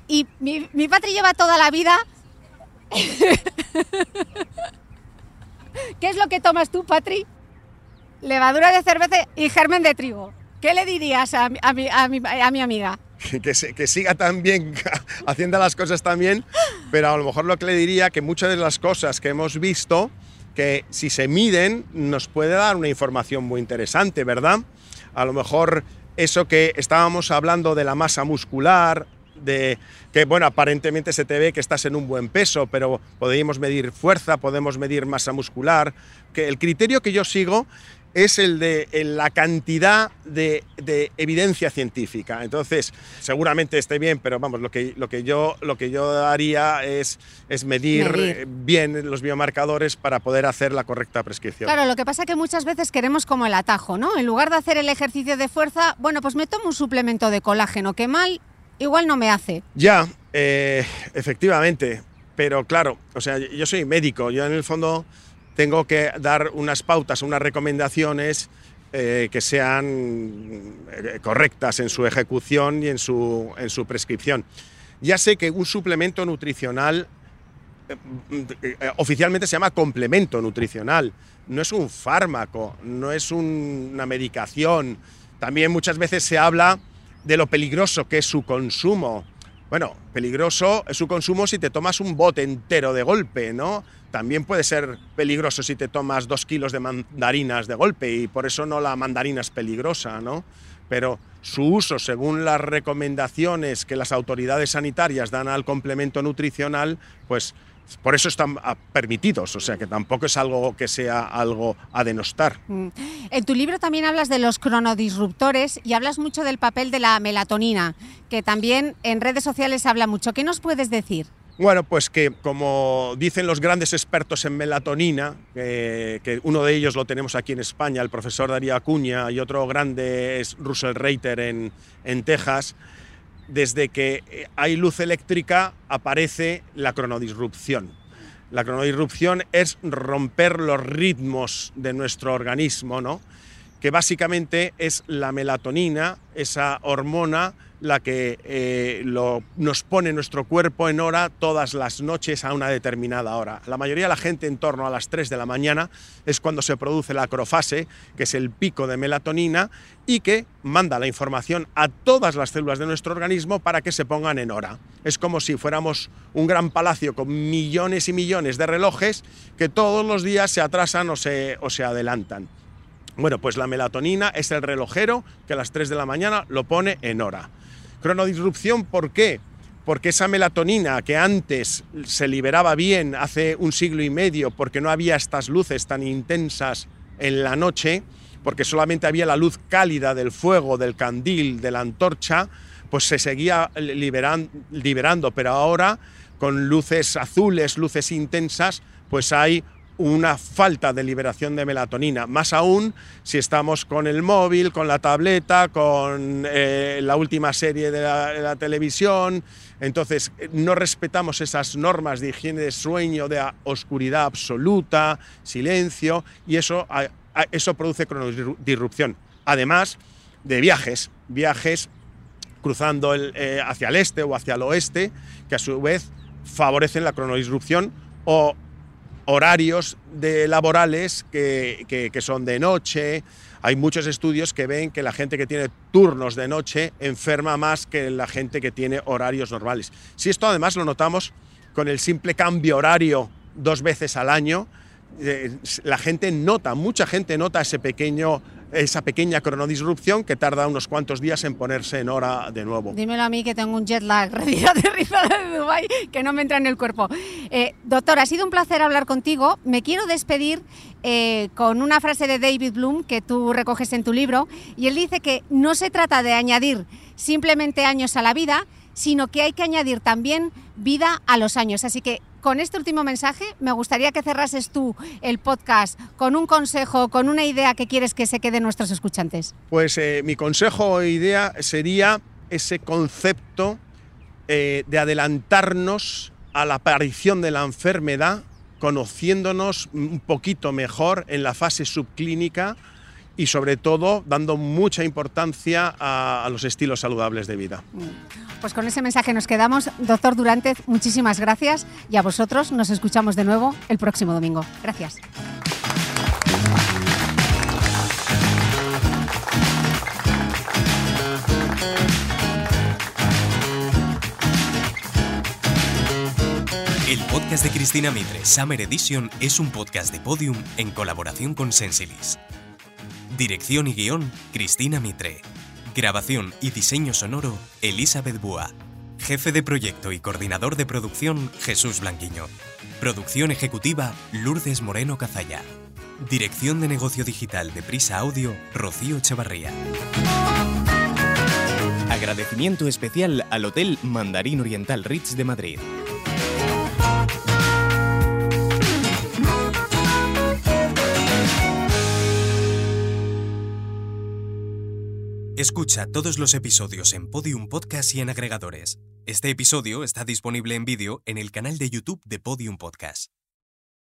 y mi, mi Patri lleva toda la vida... ¿Qué es lo que tomas tú, Patri? Levadura de cerveza y germen de trigo. ¿Qué le dirías a, mi, amiga? Que, siga también haciendo las cosas también, pero a lo mejor lo que le diría que muchas de las cosas que hemos visto, que si se miden, nos puede dar una información muy interesante, ¿verdad? A lo mejor eso que estábamos hablando de la masa muscular, de que, bueno, aparentemente se te ve que estás en un buen peso, pero podemos medir fuerza, podemos medir masa muscular, que el criterio que yo sigo es el de la cantidad de, evidencia científica. Entonces, seguramente esté bien, pero vamos, lo que, lo que, yo, lo que yo haría es, es medir, bien los biomarcadores para poder hacer la correcta prescripción. Claro, lo que pasa es que muchas veces queremos como el atajo, ¿no? En lugar de hacer el ejercicio de fuerza, bueno, pues me tomo un suplemento de colágeno, que mal igual no me hace. Ya, eh, efectivamente, pero claro, o sea, yo soy médico, yo en el fondo tengo que dar unas pautas, unas recomendaciones eh, que sean eh, correctas en su ejecución y en su, en su prescripción. Ya sé que un suplemento nutricional eh, oficialmente se llama complemento nutricional, no es un fármaco, no es una medicación. También muchas veces se habla de lo peligroso que es su consumo. Bueno, peligroso es su consumo si te tomas un bote entero de golpe, ¿no? también puede ser peligroso si te tomas dos kilos de mandarinas de golpe y por eso no la mandarina es peligrosa, ¿no? Pero su uso según las recomendaciones que las autoridades sanitarias dan al complemento nutricional, pues por eso están ah, permitidos, o sea que tampoco es algo que sea algo a denostar. Mm. En tu libro también hablas de los cronodisruptores y hablas mucho del papel de la melatonina, que también en redes sociales habla mucho. ¿Qué nos puedes decir? Bueno, pues que como dicen los grandes expertos en melatonina, que, uno de ellos lo tenemos aquí en España, el profesor Darío Acuña, y otro grande es Russell Reiter en, en Texas, desde que hay luz eléctrica aparece la cronodisrupción. La cronodisrupción es romper los ritmos de nuestro organismo, ¿no? que básicamente es la melatonina, esa hormona la que eh, nos pone nuestro cuerpo en hora todas las noches a una determinada hora. La mayoría de la gente en torno a las 3 de la mañana es cuando se produce la acrofase, que es el pico de melatonina y que manda la información a todas las células de nuestro organismo para que se pongan en hora. Es como si fuéramos un gran palacio con millones y millones de relojes que todos los días se atrasan o se, o se adelantan. Bueno, pues la melatonina es el relojero que a las 3 de la mañana lo pone en hora. Cronodisrupción, ¿por qué? Porque esa melatonina que antes se liberaba bien hace un siglo y medio, porque no había estas luces tan intensas en la noche, porque solamente había la luz cálida del fuego, del candil, de la antorcha, pues se seguía liberando, pero ahora con luces azules, luces intensas, pues hay una falta de liberación de melatonina, más aún si estamos con el móvil, con la tableta, con eh, la última serie de la, televisión, entonces no respetamos esas normas de higiene de sueño, de oscuridad absoluta, silencio, y eso, eso produce cronodisrupción. Además de viajes, viajes cruzando eh, hacia el este o hacia el oeste, que a su vez favorecen la cronodisrupción o horarios de laborales que, son de noche. Hay muchos estudios que ven que la gente que tiene turnos de noche enferma más que la gente que tiene horarios normales. Si esto además lo notamos con el simple cambio horario dos veces al año, eh, la gente nota, mucha gente nota ese pequeño esa pequeña cronodisrupción que tarda unos cuantos días en ponerse en hora de nuevo. Dímelo a mí que tengo un jet lag recién aterrizado de Dubái que no me entra en el cuerpo. Eh, doctor, ha sido un placer hablar contigo. Me quiero despedir eh, con una frase de David Bloom que tú recoges en tu libro y él dice que no se trata de añadir simplemente años a la vida, sino que hay que añadir también vida a los años. Así que con este último mensaje me gustaría que cerrases tú el podcast con un consejo, con una idea que quieres que se queden nuestros escuchantes. Pues eh, mi consejo o idea sería ese concepto eh, de adelantarnos a la aparición de la enfermedad, conociéndonos un poquito mejor en la fase subclínica y sobre todo dando mucha importancia a, los estilos saludables de vida. Pues con ese mensaje nos quedamos. Doctor Durante, muchísimas gracias y a vosotros nos escuchamos de nuevo el próximo domingo. Gracias. El podcast de Cristina Mitre, Summer Edition, es un podcast de podium en colaboración con Sensilis. Dirección y guion, Cristina Mitre. Grabación y diseño sonoro, Elizabeth Búa. Jefe de proyecto y coordinador de producción, Jesús Blanquiño. Producción ejecutiva, Lourdes Moreno Cazalla. Dirección de negocio digital de Prisa Audio, Rocío Echevarría. Agradecimiento especial al Hotel Mandarín Oriental Ritz de Madrid. Escucha todos los episodios en Podium Podcast y en agregadores. Este episodio está disponible en vídeo en el canal de YouTube de Podium Podcast.